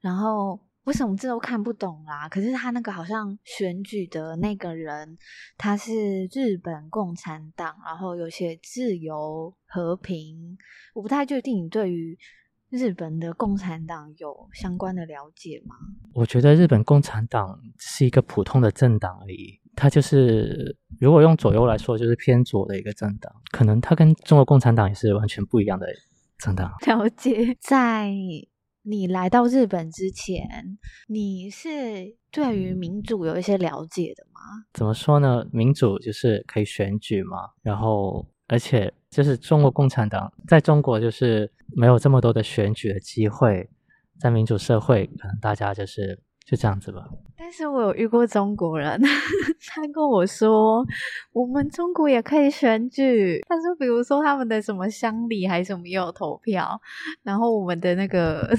然后为什么这都看不懂啦？可是他那个好像选举的那个人，他是日本共产党，然后有些自由和平，我不太确定你对于日本的共产党有相关的了解吗？我觉得日本共产党是一个普通的政党而已。他就是，如果用左右来说，就是偏左的一个政党。可能他跟中国共产党也是完全不一样的政党。了解，在你来到日本之前，你是对于民主有一些了解的吗？怎么说呢？民主就是可以选举嘛，然后而且就是中国共产党在中国就是没有这么多的选举的机会，在民主社会，可能大家就是。就这样子吧。但是我有遇过中国人，他跟我说，我们中国也可以选举。他说，比如说他们的什么乡里还是什么也有投票，然后我们的那个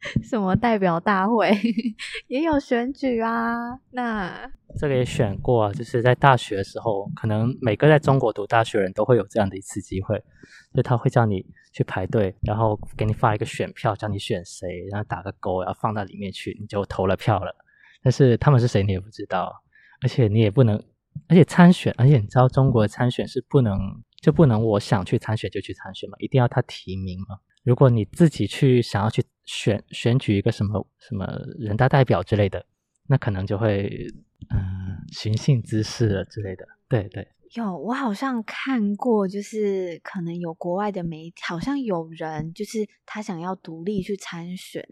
什么代表大会 也有选举啊。那这个也选过啊，就是在大学的时候，可能每个在中国读大学人都会有这样的一次机会，就他会叫你。去排队，然后给你发一个选票，叫你选谁，然后打个勾，然后放到里面去，你就投了票了。但是他们是谁你也不知道，而且你也不能，而且参选，而且你知道中国的参选是不能，就不能我想去参选就去参选嘛，一定要他提名嘛。如果你自己去想要去选选举一个什么什么人大代表之类的，那可能就会嗯寻衅滋事了之类的。对对。有，我好像看过，就是可能有国外的媒体，好像有人就是他想要独立去参选，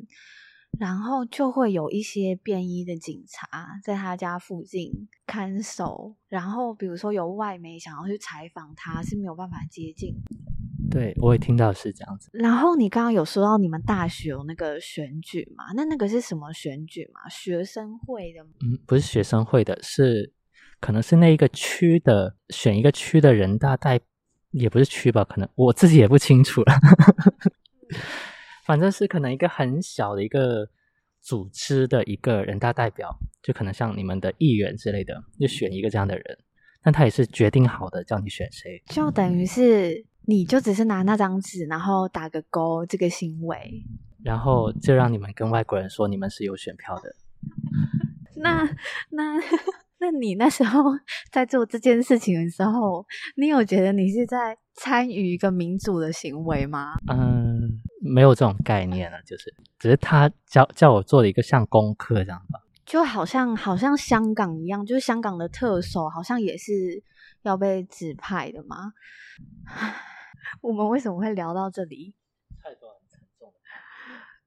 然后就会有一些便衣的警察在他家附近看守，然后比如说有外媒想要去采访他，是没有办法接近。对，我也听到是这样子。然后你刚刚有说到你们大学有那个选举嘛？那那个是什么选举嘛？学生会的？嗯，不是学生会的，是。可能是那一个区的选一个区的人大代，也不是区吧？可能我自己也不清楚了。反正是可能一个很小的一个组织的一个人大代表，就可能像你们的议员之类的，就选一个这样的人。但他也是决定好的，叫你选谁，就等于是你就只是拿那张纸，然后打个勾，这个行为，然后就让你们跟外国人说你们是有选票的。那那。那你那时候在做这件事情的时候，你有觉得你是在参与一个民主的行为吗？嗯，没有这种概念了，就是只是他叫叫我做了一个像功课这样吧。就好像好像香港一样，就是香港的特首好像也是要被指派的吗？我们为什么会聊到这里？太多很沉重。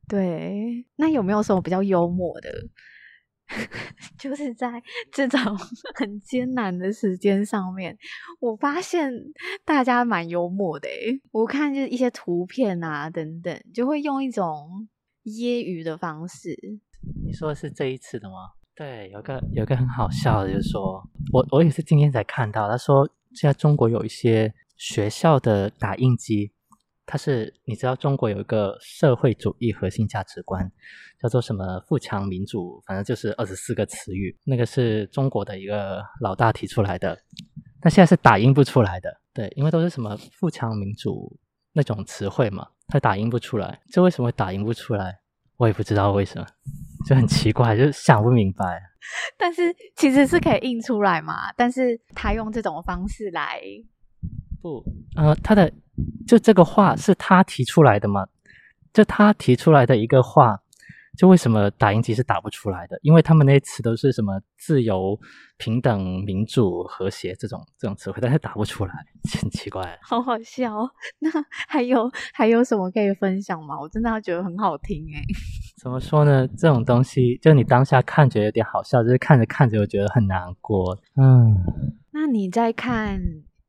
对，那有没有什么比较幽默的？就是在这种 很艰难的时间上面，我发现大家蛮幽默的诶。我看就是一些图片啊等等，就会用一种揶揄的方式。你说的是这一次的吗？对，有个有个很好笑的，就是说我我也是今天才看到，他说现在中国有一些学校的打印机。它是你知道中国有一个社会主义核心价值观，叫做什么富强民主，反正就是二十四个词语，那个是中国的一个老大提出来的，但现在是打印不出来的，对，因为都是什么富强民主那种词汇嘛，它打印不出来，这为什么打印不出来？我也不知道为什么，就很奇怪，就想不明白。但是其实是可以印出来嘛，但是他用这种方式来。不，呃，他的就这个话是他提出来的吗？就他提出来的一个话，就为什么打印机是打不出来的？因为他们那些词都是什么自由、平等、民主、和谐这种这种词汇，但是打不出来，很奇怪。好好笑。那还有还有什么可以分享吗？我真的要觉得很好听诶。怎么说呢？这种东西，就你当下看觉得有点好笑，就是看着看着又觉得很难过。嗯，那你在看？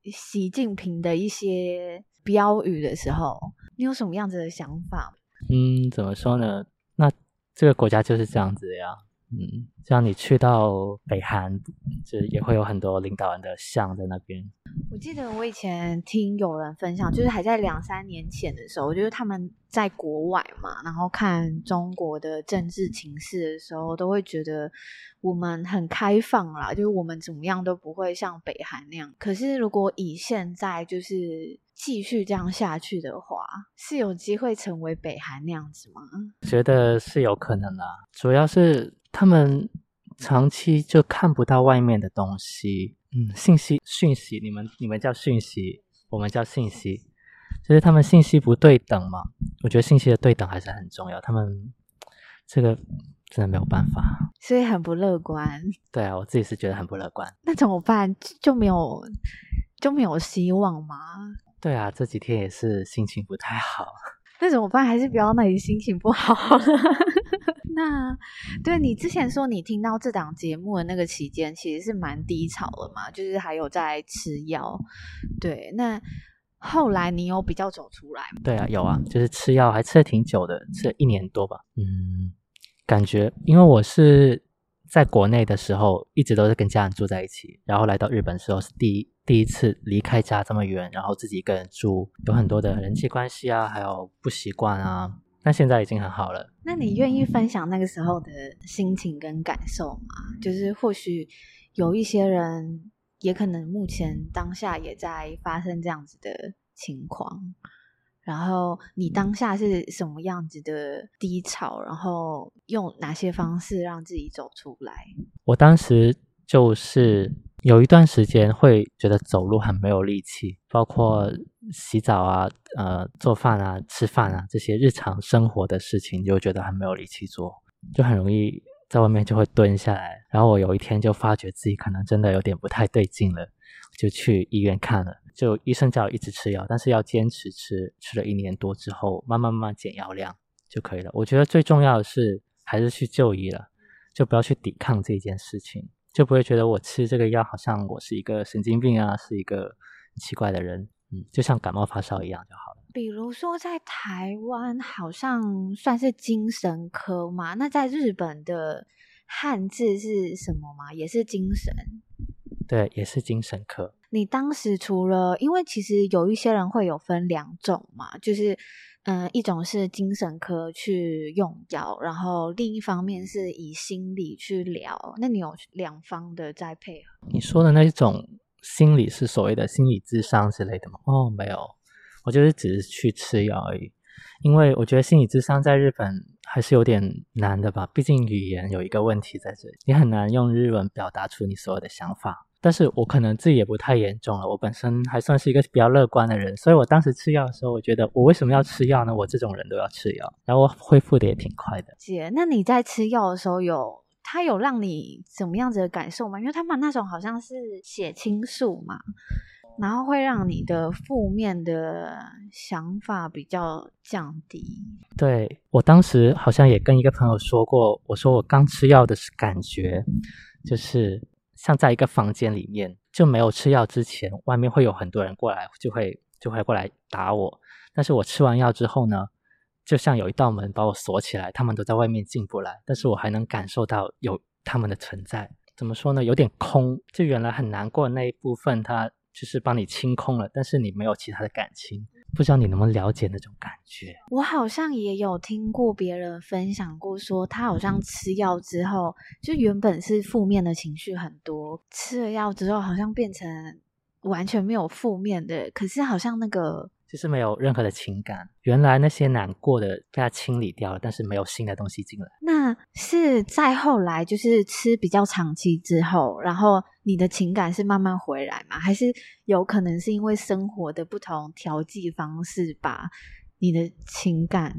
习近平的一些标语的时候，你有什么样子的想法？嗯，怎么说呢？那这个国家就是这样子的呀。嗯，像你去到北韩，就也会有很多领导人的像在那边。我记得我以前听有人分享，就是还在两三年前的时候，就是他们在国外嘛，然后看中国的政治情势的时候，都会觉得我们很开放啦，就是我们怎么样都不会像北韩那样。可是如果以现在就是继续这样下去的话，是有机会成为北韩那样子吗？觉得是有可能啦，主要是。他们长期就看不到外面的东西，嗯，信息、讯息，你们你们叫讯息，我们叫信息，就是他们信息不对等嘛。我觉得信息的对等还是很重要。他们这个真的没有办法，所以很不乐观。对啊，我自己是觉得很不乐观。那怎么办？就没有就没有希望吗？对啊，这几天也是心情不太好。那怎么办？还是不要那里心情不好了。那对你之前说你听到这档节目的那个期间，其实是蛮低潮了嘛，就是还有在吃药。对，那后来你有比较走出来吗？对啊，有啊，就是吃药还吃了挺久的，吃了一年多吧。嗯，感觉因为我是在国内的时候一直都是跟家人住在一起，然后来到日本的时候是第一。第一次离开家这么远，然后自己一个人住，有很多的人际关系啊，还有不习惯啊。但现在已经很好了。那你愿意分享那个时候的心情跟感受吗？就是或许有一些人也可能目前当下也在发生这样子的情况，然后你当下是什么样子的低潮，然后用哪些方式让自己走出来？我当时就是。有一段时间会觉得走路很没有力气，包括洗澡啊、呃做饭啊、吃饭啊这些日常生活的事情，就觉得很没有力气做，就很容易在外面就会蹲下来。然后我有一天就发觉自己可能真的有点不太对劲了，就去医院看了。就医生叫我一直吃药，但是要坚持吃，吃了一年多之后，慢慢慢慢减药量就可以了。我觉得最重要的是还是去就医了，就不要去抵抗这件事情。就不会觉得我吃这个药好像我是一个神经病啊，是一个奇怪的人，嗯，就像感冒发烧一样就好了。比如说在台湾好像算是精神科嘛，那在日本的汉字是什么吗？也是精神？对，也是精神科。你当时除了，因为其实有一些人会有分两种嘛，就是。嗯，一种是精神科去用药，然后另一方面是以心理去聊。那你有两方的在配合？你说的那一种心理是所谓的心理智商之类的吗？哦，没有，我就是只是去吃药而已。因为我觉得心理智商在日本还是有点难的吧，毕竟语言有一个问题在这里，你很难用日文表达出你所有的想法。但是我可能自己也不太严重了，我本身还算是一个比较乐观的人，所以我当时吃药的时候，我觉得我为什么要吃药呢？我这种人都要吃药，然后我恢复的也挺快的。姐，那你在吃药的时候有他有让你怎么样子的感受吗？因为他们那种好像是血清素嘛，然后会让你的负面的想法比较降低。对，我当时好像也跟一个朋友说过，我说我刚吃药的是感觉，就是像在一个房间里面，就没有吃药之前，外面会有很多人过来，就会就会过来打我。但是我吃完药之后呢，就像有一道门把我锁起来，他们都在外面进不来，但是我还能感受到有他们的存在。怎么说呢？有点空，就原来很难过那一部分，它就是帮你清空了，但是你没有其他的感情。不知道你能不能了解那种感觉？我好像也有听过别人分享过，说他好像吃药之后，就原本是负面的情绪很多，吃了药之后好像变成完全没有负面的，可是好像那个。就是没有任何的情感，原来那些难过的被他清理掉了，但是没有新的东西进来。那是再后来，就是吃比较长期之后，然后你的情感是慢慢回来吗？还是有可能是因为生活的不同调剂方式，把你的情感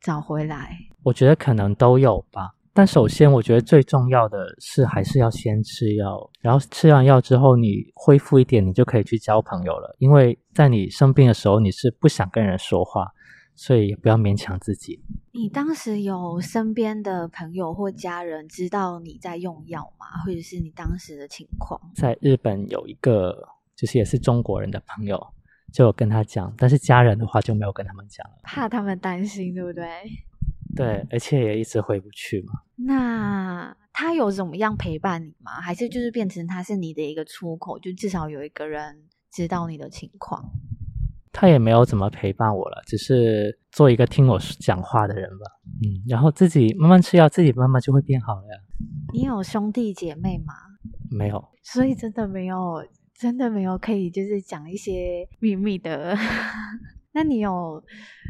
找回来？我觉得可能都有吧。但首先，我觉得最重要的是还是要先吃药，然后吃完药之后，你恢复一点，你就可以去交朋友了。因为在你生病的时候，你是不想跟人说话，所以也不要勉强自己。你当时有身边的朋友或家人知道你在用药吗？或者是你当时的情况？在日本有一个就是也是中国人的朋友，就有跟他讲，但是家人的话就没有跟他们讲了，怕他们担心，对不对？对，而且也一直回不去嘛。那他有怎么样陪伴你吗？还是就是变成他是你的一个出口，就至少有一个人知道你的情况？他也没有怎么陪伴我了，只是做一个听我讲话的人吧。嗯，然后自己慢慢吃药，自己慢慢就会变好了呀。你有兄弟姐妹吗？没有，所以真的没有，真的没有可以就是讲一些秘密的。那你有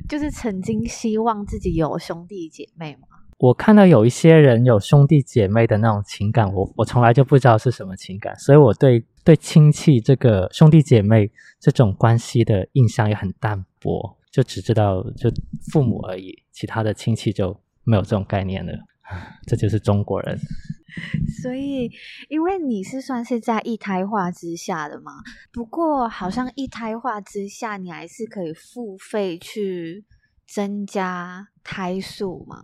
就是曾经希望自己有兄弟姐妹吗？我看到有一些人有兄弟姐妹的那种情感，我我从来就不知道是什么情感，所以我对对亲戚这个兄弟姐妹这种关系的印象也很淡薄，就只知道就父母而已，其他的亲戚就没有这种概念了。这就是中国人。所以，因为你是算是在一胎化之下的嘛，不过好像一胎化之下，你还是可以付费去增加胎数嘛？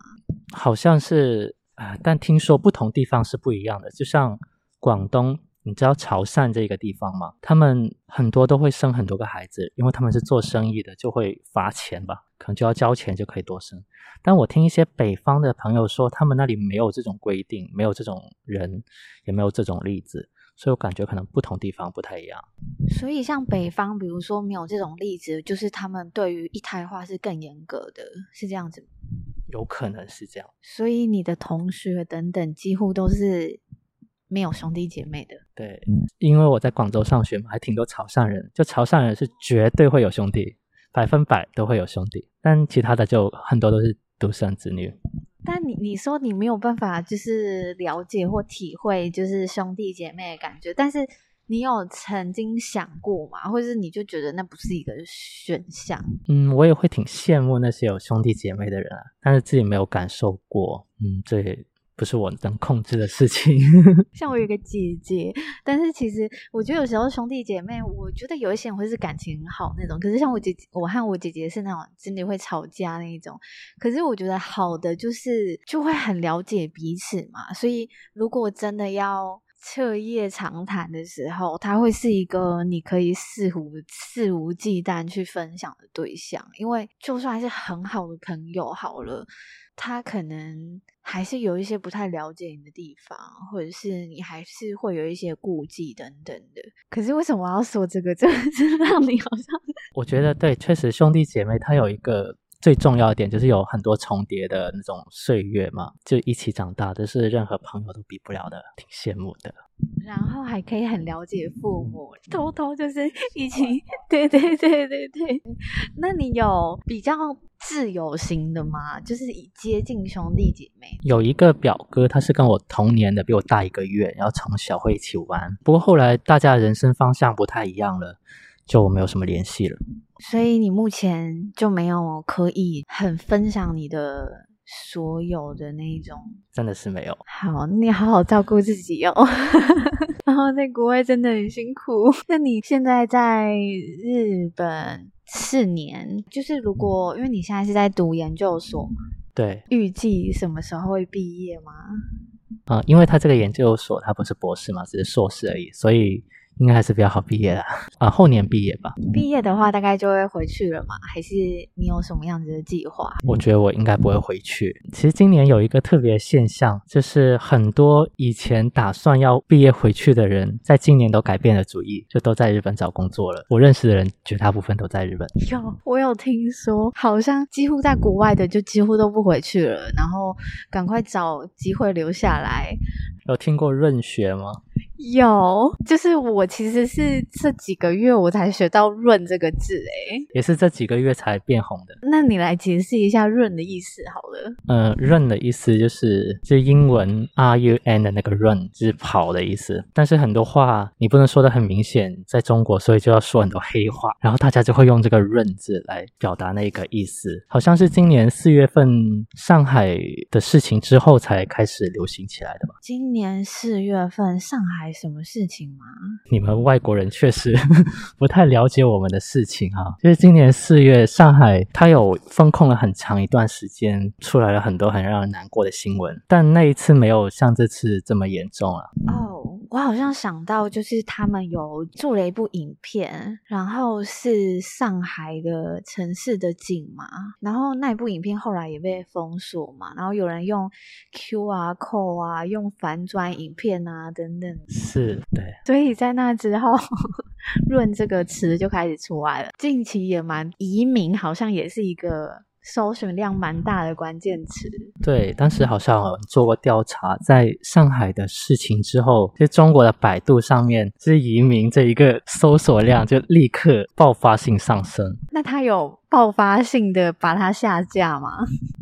好像是啊，但听说不同地方是不一样的。就像广东，你知道潮汕这个地方吗？他们很多都会生很多个孩子，因为他们是做生意的，就会罚钱吧。可能就要交钱就可以多生，但我听一些北方的朋友说，他们那里没有这种规定，没有这种人，也没有这种例子，所以我感觉可能不同地方不太一样。所以像北方，比如说没有这种例子，就是他们对于一胎化是更严格的，是这样子吗？有可能是这样。所以你的同学等等几乎都是没有兄弟姐妹的。对，因为我在广州上学嘛，还挺多潮汕人，就潮汕人是绝对会有兄弟。百分百都会有兄弟，但其他的就很多都是独生子女。但你你说你没有办法就是了解或体会就是兄弟姐妹的感觉，但是你有曾经想过吗？或者是你就觉得那不是一个选项？嗯，我也会挺羡慕那些有兄弟姐妹的人啊，但是自己没有感受过。嗯，对。不是我能控制的事情。像我有个姐姐，但是其实我觉得有时候兄弟姐妹，我觉得有一些人会是感情很好那种。可是像我姐姐，我和我姐姐是那种真的会吵架那一种。可是我觉得好的就是就会很了解彼此嘛。所以如果真的要彻夜长谈的时候，他会是一个你可以肆无肆无忌惮去分享的对象。因为就算是很好的朋友好了。他可能还是有一些不太了解你的地方，或者是你还是会有一些顾忌等等的。可是为什么我要说这个？真 的让你好像……我觉得对，确实兄弟姐妹他有一个最重要一点，就是有很多重叠的那种岁月嘛，就一起长大，这是任何朋友都比不了的，挺羡慕的。然后还可以很了解父母，偷偷就是一起，对对对对对。那你有比较自由型的吗？就是以接近兄弟姐妹。有一个表哥，他是跟我同年的，比我大一个月，然后从小会一起玩。不过后来大家人生方向不太一样了，就没有什么联系了。所以你目前就没有可以很分享你的所有的那一种？真的是没有。好，你好好照顾自己哦。然后在国外真的很辛苦。那你现在在日本四年，就是如果因为你现在是在读研究所，对，预计什么时候会毕业吗？啊、嗯，因为他这个研究所他不是博士嘛，只是硕士而已，所以。应该还是比较好毕业的啊，后年毕业吧。毕业的话，大概就会回去了嘛？还是你有什么样子的计划？我觉得我应该不会回去。其实今年有一个特别现象，就是很多以前打算要毕业回去的人，在今年都改变了主意，就都在日本找工作了。我认识的人绝大部分都在日本。有，我有听说，好像几乎在国外的就几乎都不回去了，然后赶快找机会留下来。有听过润学吗？有，就是我其实是这几个月我才学到“润”这个字，诶，也是这几个月才变红的。那你来解释一下“润”的意思好了。呃，“润”的意思就是，就英文 “r u n” 的那个 “run”，就是跑的意思。但是很多话你不能说的很明显，在中国，所以就要说很多黑话，然后大家就会用这个“润”字来表达那个意思。好像是今年四月份上海的事情之后才开始流行起来的吧？今年四月份上海。什么事情吗？你们外国人确实 不太了解我们的事情哈。就是今年四月，上海它有封控了很长一段时间，出来了很多很让人难过的新闻，但那一次没有像这次这么严重了。哦，我好像想到，就是他们有做了一部影片，然后是上海的城市的景嘛，然后那一部影片后来也被封锁嘛，然后有人用 QR code 啊，用反转影片啊等等。是对，所以在那之后，“ 润”这个词就开始出来了。近期也蛮移民，好像也是一个搜寻量蛮大的关键词。对，当时好像做过调查，在上海的事情之后，就中国的百度上面，这移民这一个搜索量就立刻爆发性上升。那他有？爆发性的把它下架吗？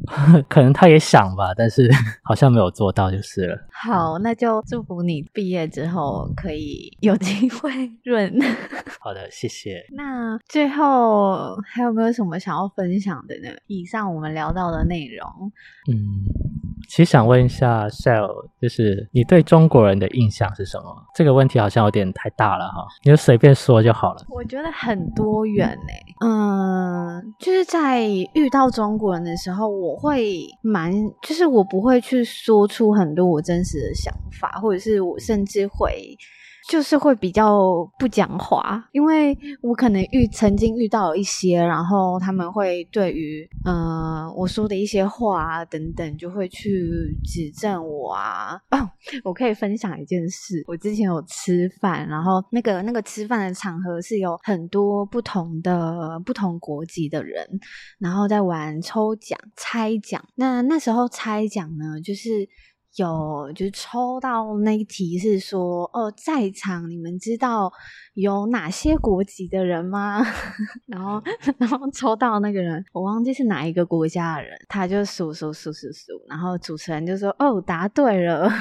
可能他也想吧，但是 好像没有做到就是了。好，那就祝福你毕业之后可以有机会润。好的，谢谢。那最后还有没有什么想要分享的呢？以上我们聊到的内容，嗯。其实想问一下 Shell，就是你对中国人的印象是什么？这个问题好像有点太大了哈，你就随便说就好了。我觉得很多元诶，嗯，就是在遇到中国人的时候，我会蛮，就是我不会去说出很多我真实的想法，或者是我甚至会。就是会比较不讲话，因为我可能遇曾经遇到一些，然后他们会对于、呃、我说的一些话啊等等，就会去指正我啊。我可以分享一件事，我之前有吃饭，然后那个那个吃饭的场合是有很多不同的不同国籍的人，然后在玩抽奖猜奖。那那时候猜奖呢，就是。有，就抽到那一题是说，哦，在场你们知道有哪些国籍的人吗？然后，然后抽到那个人，我忘记是哪一个国家的人，他就数数数数数，然后主持人就说，哦，答对了。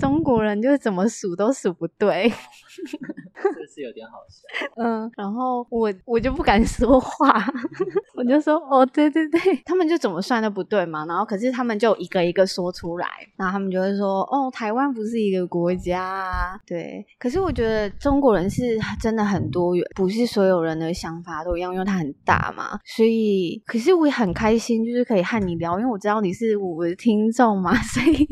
中国人就是怎么数都数不对，这是有点好笑。嗯，然后我我就不敢说话，我就说哦，对对对，他们就怎么算都不对嘛。然后可是他们就一个一个说出来，然后他们就会说哦，台湾不是一个国家啊，对。可是我觉得中中国人是真的很多元，不是所有人的想法都一样，因为它很大嘛。所以，可是我也很开心，就是可以和你聊，因为我知道你是我的听众嘛，所以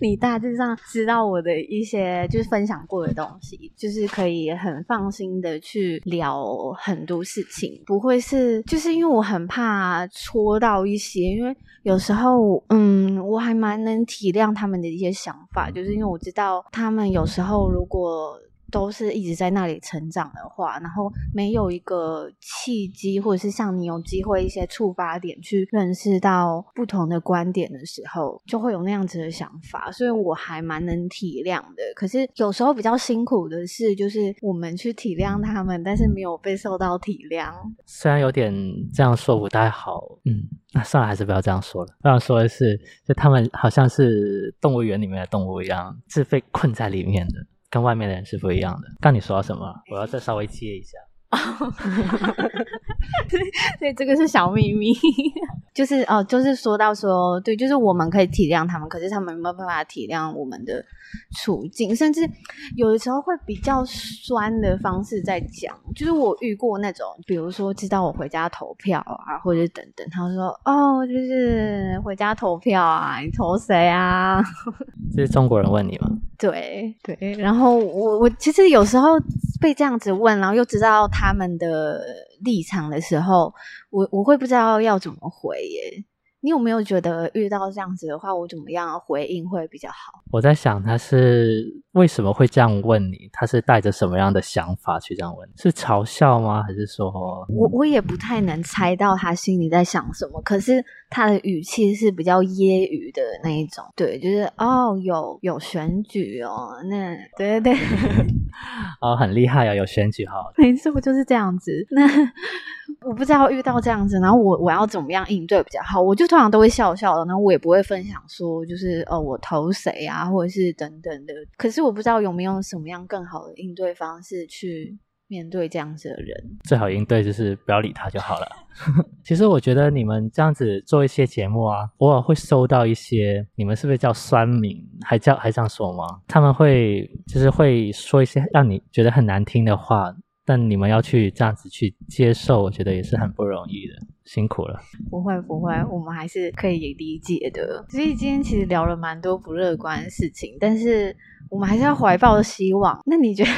你大致上。知道我的一些就是分享过的东西，就是可以很放心的去聊很多事情，不会是就是因为我很怕戳到一些，因为有时候嗯，我还蛮能体谅他们的一些想法，就是因为我知道他们有时候如果。都是一直在那里成长的话，然后没有一个契机，或者是像你有机会一些触发点去认识到不同的观点的时候，就会有那样子的想法，所以我还蛮能体谅的。可是有时候比较辛苦的是，就是我们去体谅他们，但是没有被受到体谅。虽然有点这样说不太好，嗯，那算了，还是不要这样说了。我想说的是，就他们好像是动物园里面的动物一样，是被困在里面的。跟外面的人是不一样的。刚你说什么？我要再稍微接一下。对这个是小秘密。就是哦，就是说到说，对，就是我们可以体谅他们，可是他们没有办法体谅我们的处境，甚至有的时候会比较酸的方式在讲。就是我遇过那种，比如说知道我回家投票啊，或者等等，他说哦，就是回家投票啊，你投谁啊？这是中国人问你吗？对对，然后我我其实有时候被这样子问，然后又知道他们的立场的时候。我我会不知道要怎么回耶，你有没有觉得遇到这样子的话，我怎么样回应会比较好？我在想他是为什么会这样问你，他是带着什么样的想法去这样问？是嘲笑吗？还是说……我我也不太能猜到他心里在想什么，可是他的语气是比较揶揄的那一种，对，就是哦，有有选举哦，那对对对，哦，很厉害啊，有选举哈，没错，就是这样子，那。我不知道遇到这样子，然后我我要怎么样应对比较好？我就通常都会笑笑的，然后我也不会分享说就是哦我投谁啊，或者是等等的。可是我不知道有没有什么样更好的应对方式去面对这样子的人。最好应对就是不要理他就好了。其实我觉得你们这样子做一些节目啊，偶尔会收到一些，你们是不是叫酸民？还叫还这样说吗？他们会就是会说一些让你觉得很难听的话。但你们要去这样子去接受，我觉得也是很不容易的，辛苦了。不会不会，我们还是可以理解的。所以今天其实聊了蛮多不乐观的事情，但是。我们还是要怀抱希望。那你觉得，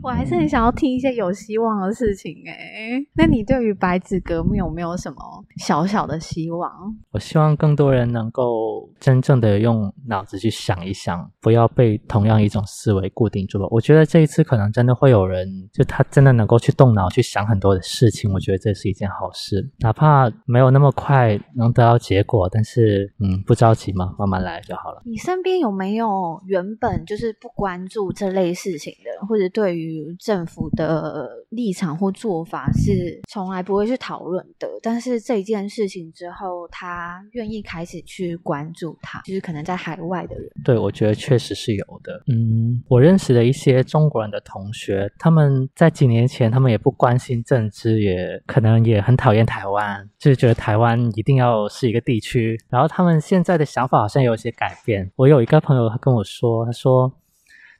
我还是很想要听一些有希望的事情诶。那你对于白纸革命有没有什么小小的希望？我希望更多人能够真正的用脑子去想一想，不要被同样一种思维固定住了。我觉得这一次可能真的会有人，就他真的能够去动脑去想很多的事情。我觉得这是一件好事，哪怕没有那么快能得到结果，但是嗯，不着急嘛，慢慢来就好了。你身边有没有原本？就是不关注这类事情的，或者对于政府的立场或做法是从来不会去讨论的。但是这件事情之后，他愿意开始去关注他，就是可能在海外的人。对，我觉得确实是有的。嗯，我认识的一些中国人的同学，他们在几年前，他们也不关心政治，也可能也很讨厌台湾，就是觉得台湾一定要是一个地区。然后他们现在的想法好像有些改变。我有一个朋友，他跟我说，他说。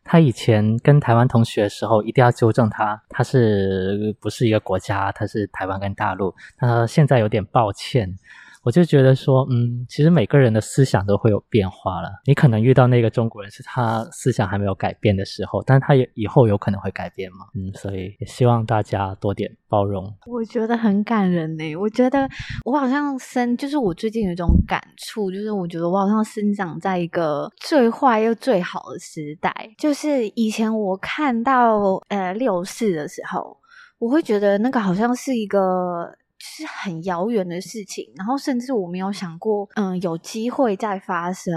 他以前跟台湾同学的时候，一定要纠正他，他是不是一个国家？他是台湾跟大陆。他现在有点抱歉。我就觉得说，嗯，其实每个人的思想都会有变化了。你可能遇到那个中国人是他思想还没有改变的时候，但他也以后有可能会改变嘛。嗯，所以也希望大家多点包容。我觉得很感人呢。我觉得我好像生，就是我最近有一种感触，就是我觉得我好像生长在一个最坏又最好的时代。就是以前我看到呃六四的时候，我会觉得那个好像是一个。是很遥远的事情，然后甚至我没有想过，嗯，有机会再发生，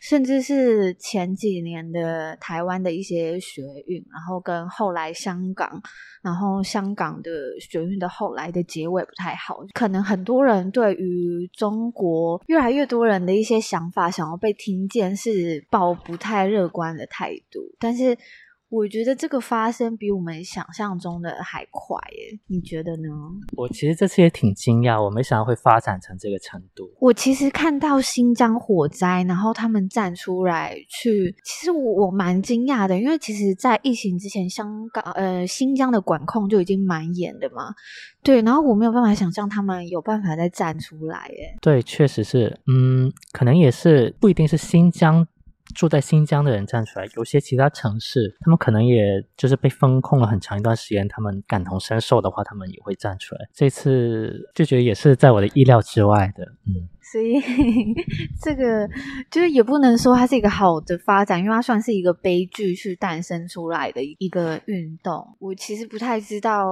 甚至是前几年的台湾的一些学运，然后跟后来香港，然后香港的学运的后来的结尾不太好，可能很多人对于中国越来越多人的一些想法想要被听见，是抱不太乐观的态度，但是。我觉得这个发生比我们想象中的还快耶，你觉得呢？我其实这次也挺惊讶，我没想到会发展成这个程度。我其实看到新疆火灾，然后他们站出来去，其实我我蛮惊讶的，因为其实，在疫情之前，香港呃新疆的管控就已经蛮严的嘛。对，然后我没有办法想象他们有办法再站出来耶。对，确实是，嗯，可能也是不一定是新疆。住在新疆的人站出来，有些其他城市，他们可能也就是被封控了很长一段时间，他们感同身受的话，他们也会站出来。这次就觉得也是在我的意料之外的，嗯。所以 这个就是也不能说它是一个好的发展，因为它算是一个悲剧去诞生出来的一个运动。我其实不太知道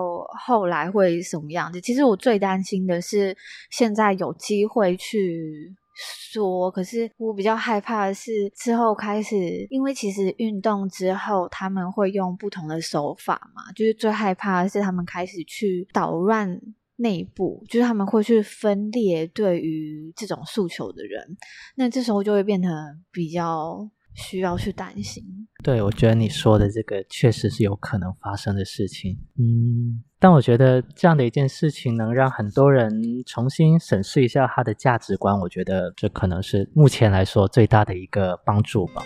后来会什么样子。其实我最担心的是现在有机会去。说，可是我比较害怕的是之后开始，因为其实运动之后他们会用不同的手法嘛，就是最害怕的是他们开始去捣乱内部，就是他们会去分裂对于这种诉求的人，那这时候就会变得比较需要去担心。对，我觉得你说的这个确实是有可能发生的事情。嗯，但我觉得这样的一件事情能让很多人重新审视一下他的价值观，我觉得这可能是目前来说最大的一个帮助吧。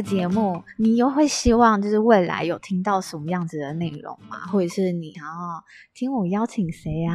个节目，你又会希望就是未来有听到什么样子的内容吗？或者是你想要听我邀请谁啊？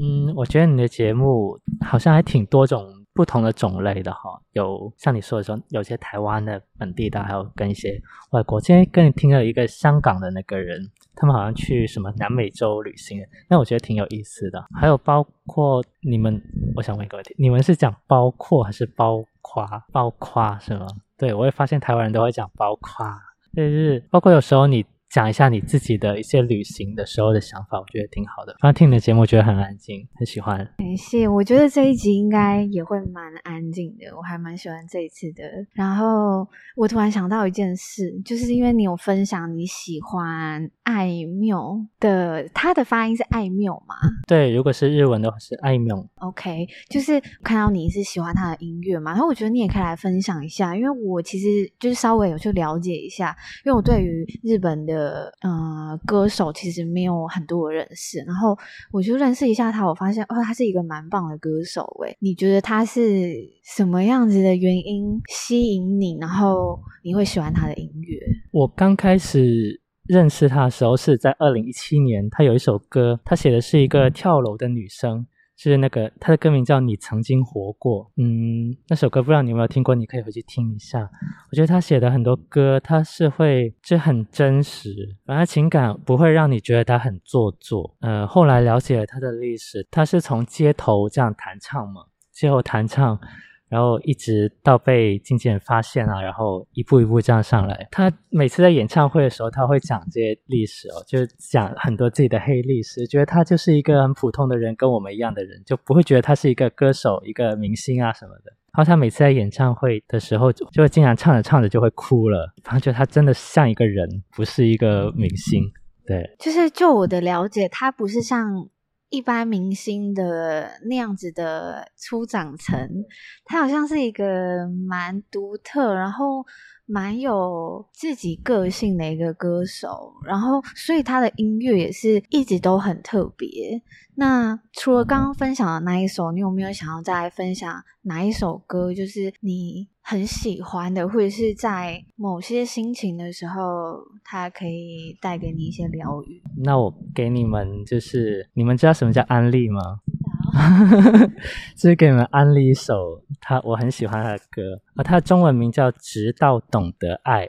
嗯，我觉得你的节目好像还挺多种不同的种类的哈，有像你说的说，有些台湾的本地的，还有跟一些外国。今天跟你听了一个香港的那个人，他们好像去什么南美洲旅行，那我觉得挺有意思的。还有包括你们，我想问一个问题，你们是讲包括还是包括？包括是吗？对，我会发现台湾人都会讲包括，就是包括有时候你。讲一下你自己的一些旅行的时候的想法，我觉得挺好的。刚刚听你的节目，觉得很安静，很喜欢。感谢，我觉得这一集应该也会蛮安静的，我还蛮喜欢这一次的。然后我突然想到一件事，就是因为你有分享你喜欢爱缪的，他的发音是爱缪吗？对，如果是日文的话是爱缪。OK，就是看到你是喜欢他的音乐嘛，然后我觉得你也可以来分享一下，因为我其实就是稍微有去了解一下，因为我对于日本的。呃，呃，歌手其实没有很多人认识，然后我就认识一下他，我发现哦，他是一个蛮棒的歌手。诶，你觉得他是什么样子的原因吸引你，然后你会喜欢他的音乐？我刚开始认识他的时候是在二零一七年，他有一首歌，他写的是一个跳楼的女生。是那个，他的歌名叫《你曾经活过》。嗯，那首歌不知道你有没有听过，你可以回去听一下。我觉得他写的很多歌，他是会就很真实，反正情感不会让你觉得他很做作。呃，后来了解了他的历史，他是从街头这样弹唱嘛，街头弹唱。然后一直到被经纪人发现啊，然后一步一步这样上来。他每次在演唱会的时候，他会讲这些历史哦，就是讲很多自己的黑历史。觉得他就是一个很普通的人，跟我们一样的人，就不会觉得他是一个歌手、一个明星啊什么的。然后他每次在演唱会的时候，就会经常唱着唱着就会哭了。然后觉得他真的像一个人，不是一个明星。对，就是就我的了解，他不是像。一般明星的那样子的初长成，他好像是一个蛮独特，然后蛮有自己个性的一个歌手，然后所以他的音乐也是一直都很特别。那除了刚刚分享的那一首，你有没有想要再分享哪一首歌？就是你很喜欢的，或者是在某些心情的时候，它可以带给你一些疗愈。那我给你们，就是你们知道什么叫安利吗？就是给你们安利一首他我很喜欢他的歌啊，他的中文名叫《直到懂得爱》。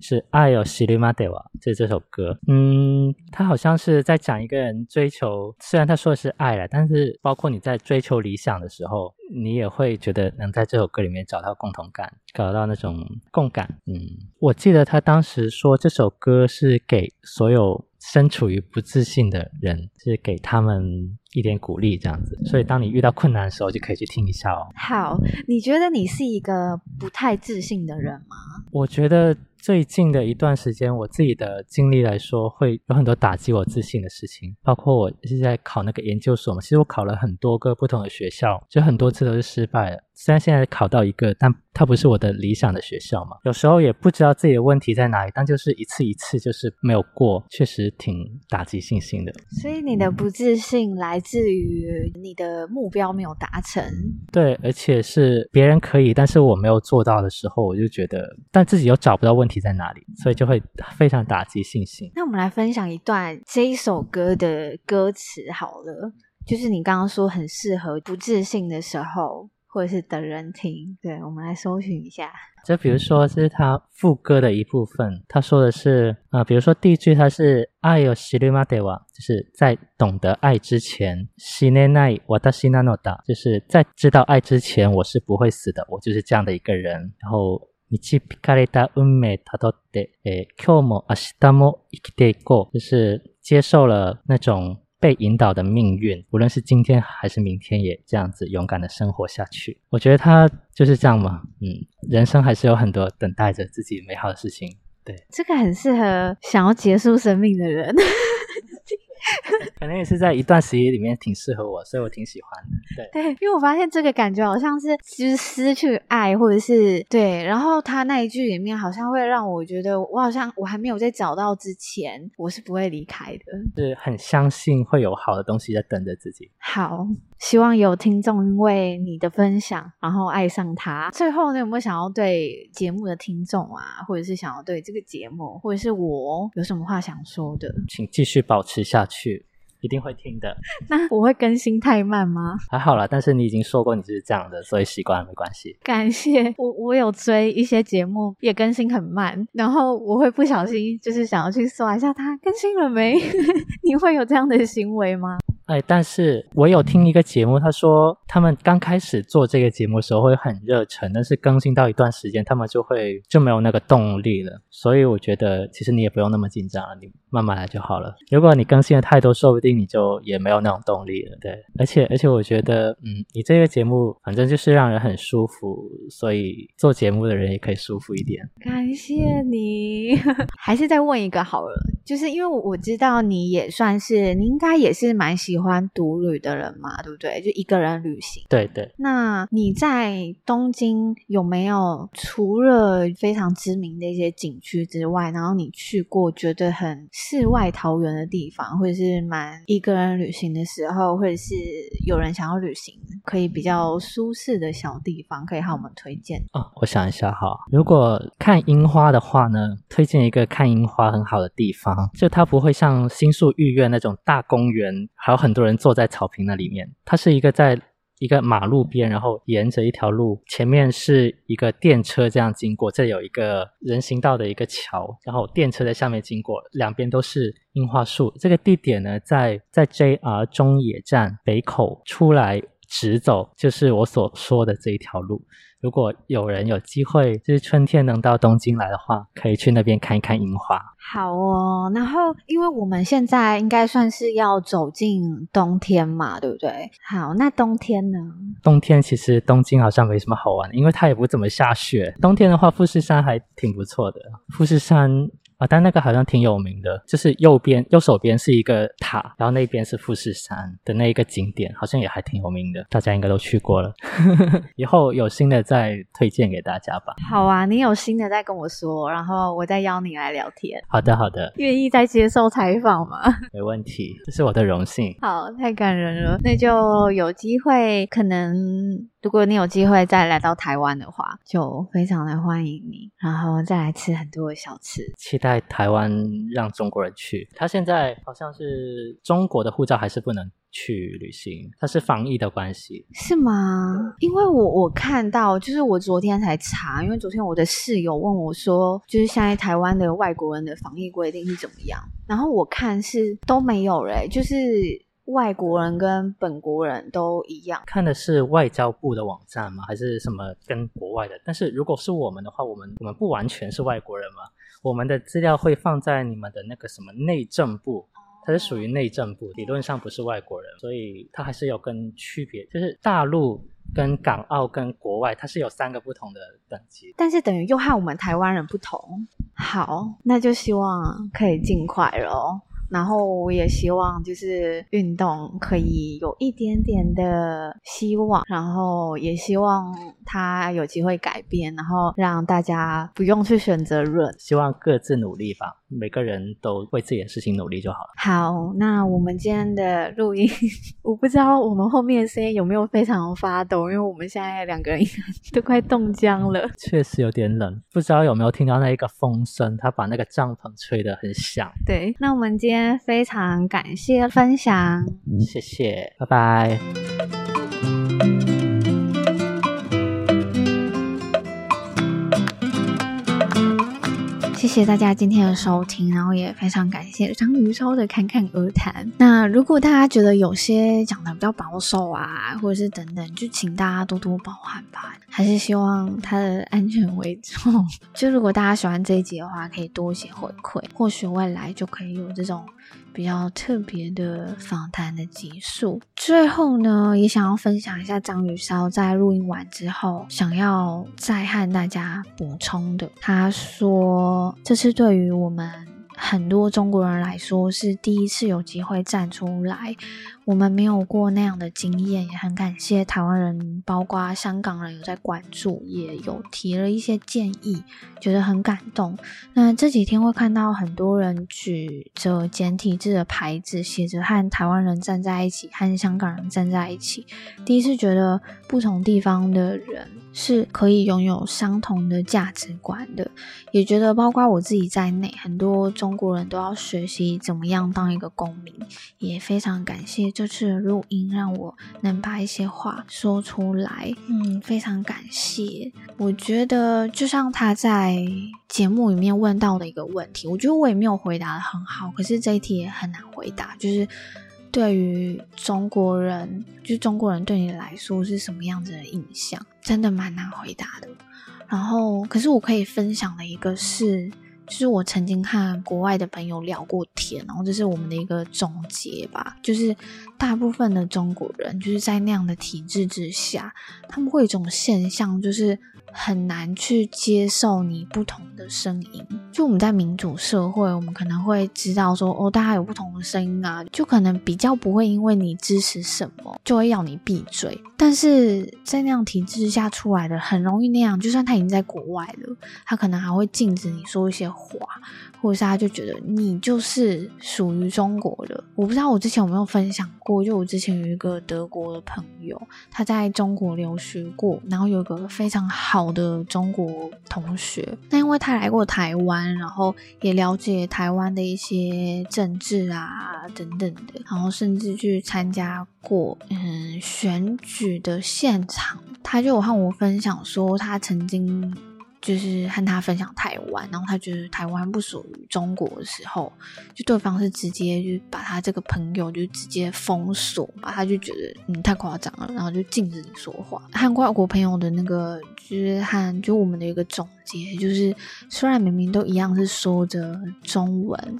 是爱を知るまでは，就是这首歌。嗯，他好像是在讲一个人追求，虽然他说的是爱了，但是包括你在追求理想的时候，你也会觉得能在这首歌里面找到共同感，找到那种共感。嗯，我记得他当时说这首歌是给所有 身处于不自信的人，是给他们一点鼓励这样子。所以当你遇到困难的时候，就可以去听一下哦。好，你觉得你是一个不太自信的人吗？我觉得。最近的一段时间，我自己的经历来说，会有很多打击我自信的事情，包括我是在考那个研究所嘛。其实我考了很多个不同的学校，就很多次都是失败了。虽然现在考到一个，但它不是我的理想的学校嘛。有时候也不知道自己的问题在哪里，但就是一次一次就是没有过，确实挺打击信心的。所以你的不自信来自于你的目标没有达成。对，而且是别人可以，但是我没有做到的时候，我就觉得，但自己又找不到问题在哪里，所以就会非常打击信心。那我们来分享一段这一首歌的歌词好了，就是你刚刚说很适合不自信的时候。或者是等人听，对，我们来搜寻一下。就比如说，这是他副歌的一部分，他说的是啊、呃，比如说第一句他是爱を知るまでは，就是在懂得爱之前，死ねない私なのだ，就是在知道爱之前，我是不会死的，我就是这样的一个人。然后导かれた运命たどって、えー、今日も明日も生きていこう，就是接受了那种。 被引导的命运，无论是今天还是明天，也这样子勇敢的生活下去。我觉得他就是这样嘛，嗯，人生还是有很多等待着自己美好的事情。对，这个很适合想要结束生命的人。可能也是在一段时间里面挺适合我，所以我挺喜欢的。对，对，因为我发现这个感觉好像是就是失去爱，或者是对，然后他那一句里面好像会让我觉得，我好像我还没有在找到之前，我是不会离开的，是很相信会有好的东西在等着自己。好，希望有听众因为你的分享，然后爱上他。最后呢，有没有想要对节目的听众啊，或者是想要对这个节目，或者是我有什么话想说的？请继续保持下去。一定会听的。那我会更新太慢吗？还好啦，但是你已经说过你是这样的，所以习惯了没关系。感谢我，我有追一些节目，也更新很慢，然后我会不小心就是想要去刷一下它更新了没？你会有这样的行为吗？哎，但是我有听一个节目，他说他们刚开始做这个节目的时候会很热忱，但是更新到一段时间，他们就会就没有那个动力了。所以我觉得其实你也不用那么紧张了，你慢慢来就好了。如果你更新的太多，说不定你就也没有那种动力了。对，而且而且我觉得，嗯，你这个节目反正就是让人很舒服，所以做节目的人也可以舒服一点。感谢你，还是再问一个好了，就是因为我知道你也算是，你应该也是蛮喜。喜欢独旅的人嘛，对不对？就一个人旅行。对对。那你在东京有没有除了非常知名的一些景区之外，然后你去过觉得很世外桃源的地方，或者是蛮一个人旅行的时候，或者是有人想要旅行可以比较舒适的小地方，可以和我们推荐？哦，我想一下哈，如果看樱花的话呢，推荐一个看樱花很好的地方，就它不会像新宿御苑那种大公园，还有很多人坐在草坪那里面，它是一个在一个马路边，然后沿着一条路，前面是一个电车这样经过，这有一个人行道的一个桥，然后电车在下面经过，两边都是樱花树。这个地点呢，在在 JR 中野站北口出来直走，就是我所说的这一条路。如果有人有机会，就是春天能到东京来的话，可以去那边看一看樱花。好哦，然后因为我们现在应该算是要走进冬天嘛，对不对？好，那冬天呢？冬天其实东京好像没什么好玩的，因为它也不怎么下雪。冬天的话，富士山还挺不错的。富士山。啊，但那个好像挺有名的，就是右边右手边是一个塔，然后那边是富士山的那一个景点，好像也还挺有名的，大家应该都去过了。以后有新的再推荐给大家吧。好啊，你有新的再跟我说，然后我再邀你来聊天。好的，好的。愿意再接受采访吗？没问题，这是我的荣幸。好，太感人了，那就有机会可能。如果你有机会再来到台湾的话，就非常的欢迎你，然后再来吃很多的小吃。期待台湾让中国人去。他现在好像是中国的护照还是不能去旅行，他是防疫的关系，是吗？因为我我看到，就是我昨天才查，因为昨天我的室友问我说，就是现在台湾的外国人的防疫规定是怎么样？然后我看是都没有嘞，就是。外国人跟本国人都一样，看的是外交部的网站吗？还是什么跟国外的？但是如果是我们的话，我们我们不完全是外国人嘛？我们的资料会放在你们的那个什么内政部，它是属于内政部，理论上不是外国人，所以它还是有跟区别，就是大陆跟港澳跟国外，它是有三个不同的等级，但是等于又和我们台湾人不同。好，那就希望可以尽快了。然后我也希望，就是运动可以有一点点的希望，然后也希望它有机会改变，然后让大家不用去选择润，希望各自努力吧，每个人都为自己的事情努力就好了。好，那我们今天的录音，我不知道我们后面的声音有没有非常发抖，因为我们现在两个人 都快冻僵了，确实有点冷，不知道有没有听到那一个风声，它把那个帐篷吹得很响。对，那我们今天。非常感谢分享，谢谢，拜拜。谢谢大家今天的收听，然后也非常感谢章鱼烧的侃侃而谈。那如果大家觉得有些讲的比较保守啊，或者是等等，就请大家多多包涵吧。还是希望他的安全为重。就如果大家喜欢这一集的话，可以多一些回馈，或许未来就可以有这种。比较特别的访谈的集数，最后呢，也想要分享一下张雨潇在录音完之后想要再和大家补充的。他说，这次对于我们很多中国人来说是第一次有机会站出来。我们没有过那样的经验，也很感谢台湾人，包括香港人有在关注，也有提了一些建议，觉得很感动。那这几天会看到很多人举着简体字的牌子，写着“和台湾人站在一起，和香港人站在一起”。第一次觉得不同地方的人是可以拥有相同的价值观的，也觉得包括我自己在内，很多中国人都要学习怎么样当一个公民，也非常感谢。这次的录音让我能把一些话说出来，嗯，非常感谢。我觉得就像他在节目里面问到的一个问题，我觉得我也没有回答得很好，可是这一题也很难回答。就是对于中国人，就是中国人对你来说是什么样子的印象，真的蛮难回答的。然后，可是我可以分享的一个是。就是我曾经看国外的朋友聊过天，然后这是我们的一个总结吧。就是大部分的中国人，就是在那样的体制之下，他们会有一种现象，就是。很难去接受你不同的声音。就我们在民主社会，我们可能会知道说，哦，大家有不同的声音啊，就可能比较不会因为你支持什么，就会要你闭嘴。但是在那样体制下出来的，很容易那样。就算他已经在国外了，他可能还会禁止你说一些话，或是他就觉得你就是属于中国的。我不知道我之前有没有分享过，就我之前有一个德国的朋友，他在中国留学过，然后有一个非常好。的中国同学，那因为他来过台湾，然后也了解台湾的一些政治啊等等的，然后甚至去参加过嗯选举的现场，他就有和我分享说，他曾经。就是和他分享台湾，然后他觉得台湾不属于中国的时候，就对方是直接就把他这个朋友就直接封锁嘛，他就觉得嗯太夸张了，然后就禁止你说话。和外国朋友的那个就是和就我们的一个总结，就是虽然明明都一样是说着中文。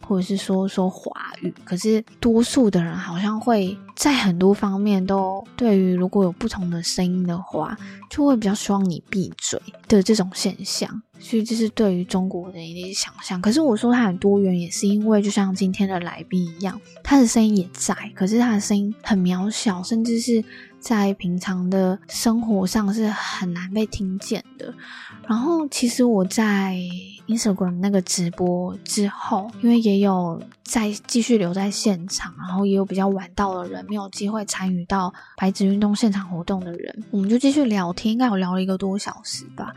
或者是说说华语，可是多数的人好像会在很多方面都对于如果有不同的声音的话，就会比较希望你闭嘴的这种现象。所以这是对于中国人的一些想象。可是我说他很多元，也是因为就像今天的来宾一样，他的声音也在，可是他的声音很渺小，甚至是在平常的生活上是很难被听见的。然后其实我在 Instagram 那个直播之后，因为也有在继续留在现场，然后也有比较晚到的人没有机会参与到白纸运动现场活动的人，我们就继续聊天，应该有聊了一个多小时吧。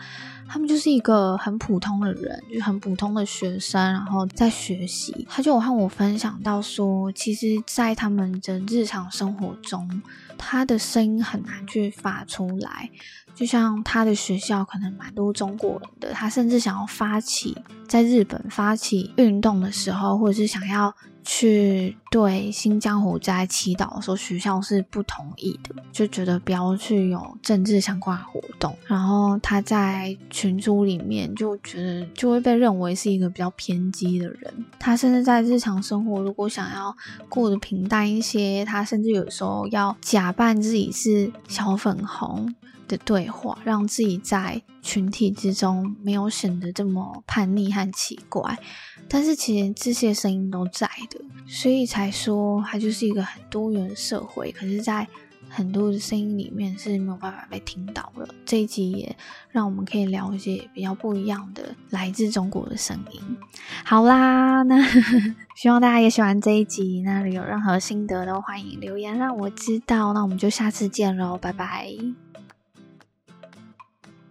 他们就是一个很普通的人，就很普通的学生，然后在学习。他就和我分享到说，其实，在他们的日常生活中，他的声音很难去发出来。就像他的学校可能蛮多中国人的，他甚至想要发起在日本发起运动的时候，或者是想要。去对新疆火灾祈祷的时候，学校是不同意的，就觉得不要去有政治相关活动。然后他在群组里面就觉得就会被认为是一个比较偏激的人。他甚至在日常生活如果想要过得平淡一些，他甚至有时候要假扮自己是小粉红的对话，让自己在群体之中没有显得这么叛逆和奇怪。但是其实这些声音都在的，所以才说它就是一个很多元社会。可是，在很多的声音里面是没有办法被听到的。这一集也让我们可以了解比较不一样的来自中国的声音。好啦，那 希望大家也喜欢这一集。那有任何心得都欢迎留言让我知道。那我们就下次见喽，拜拜。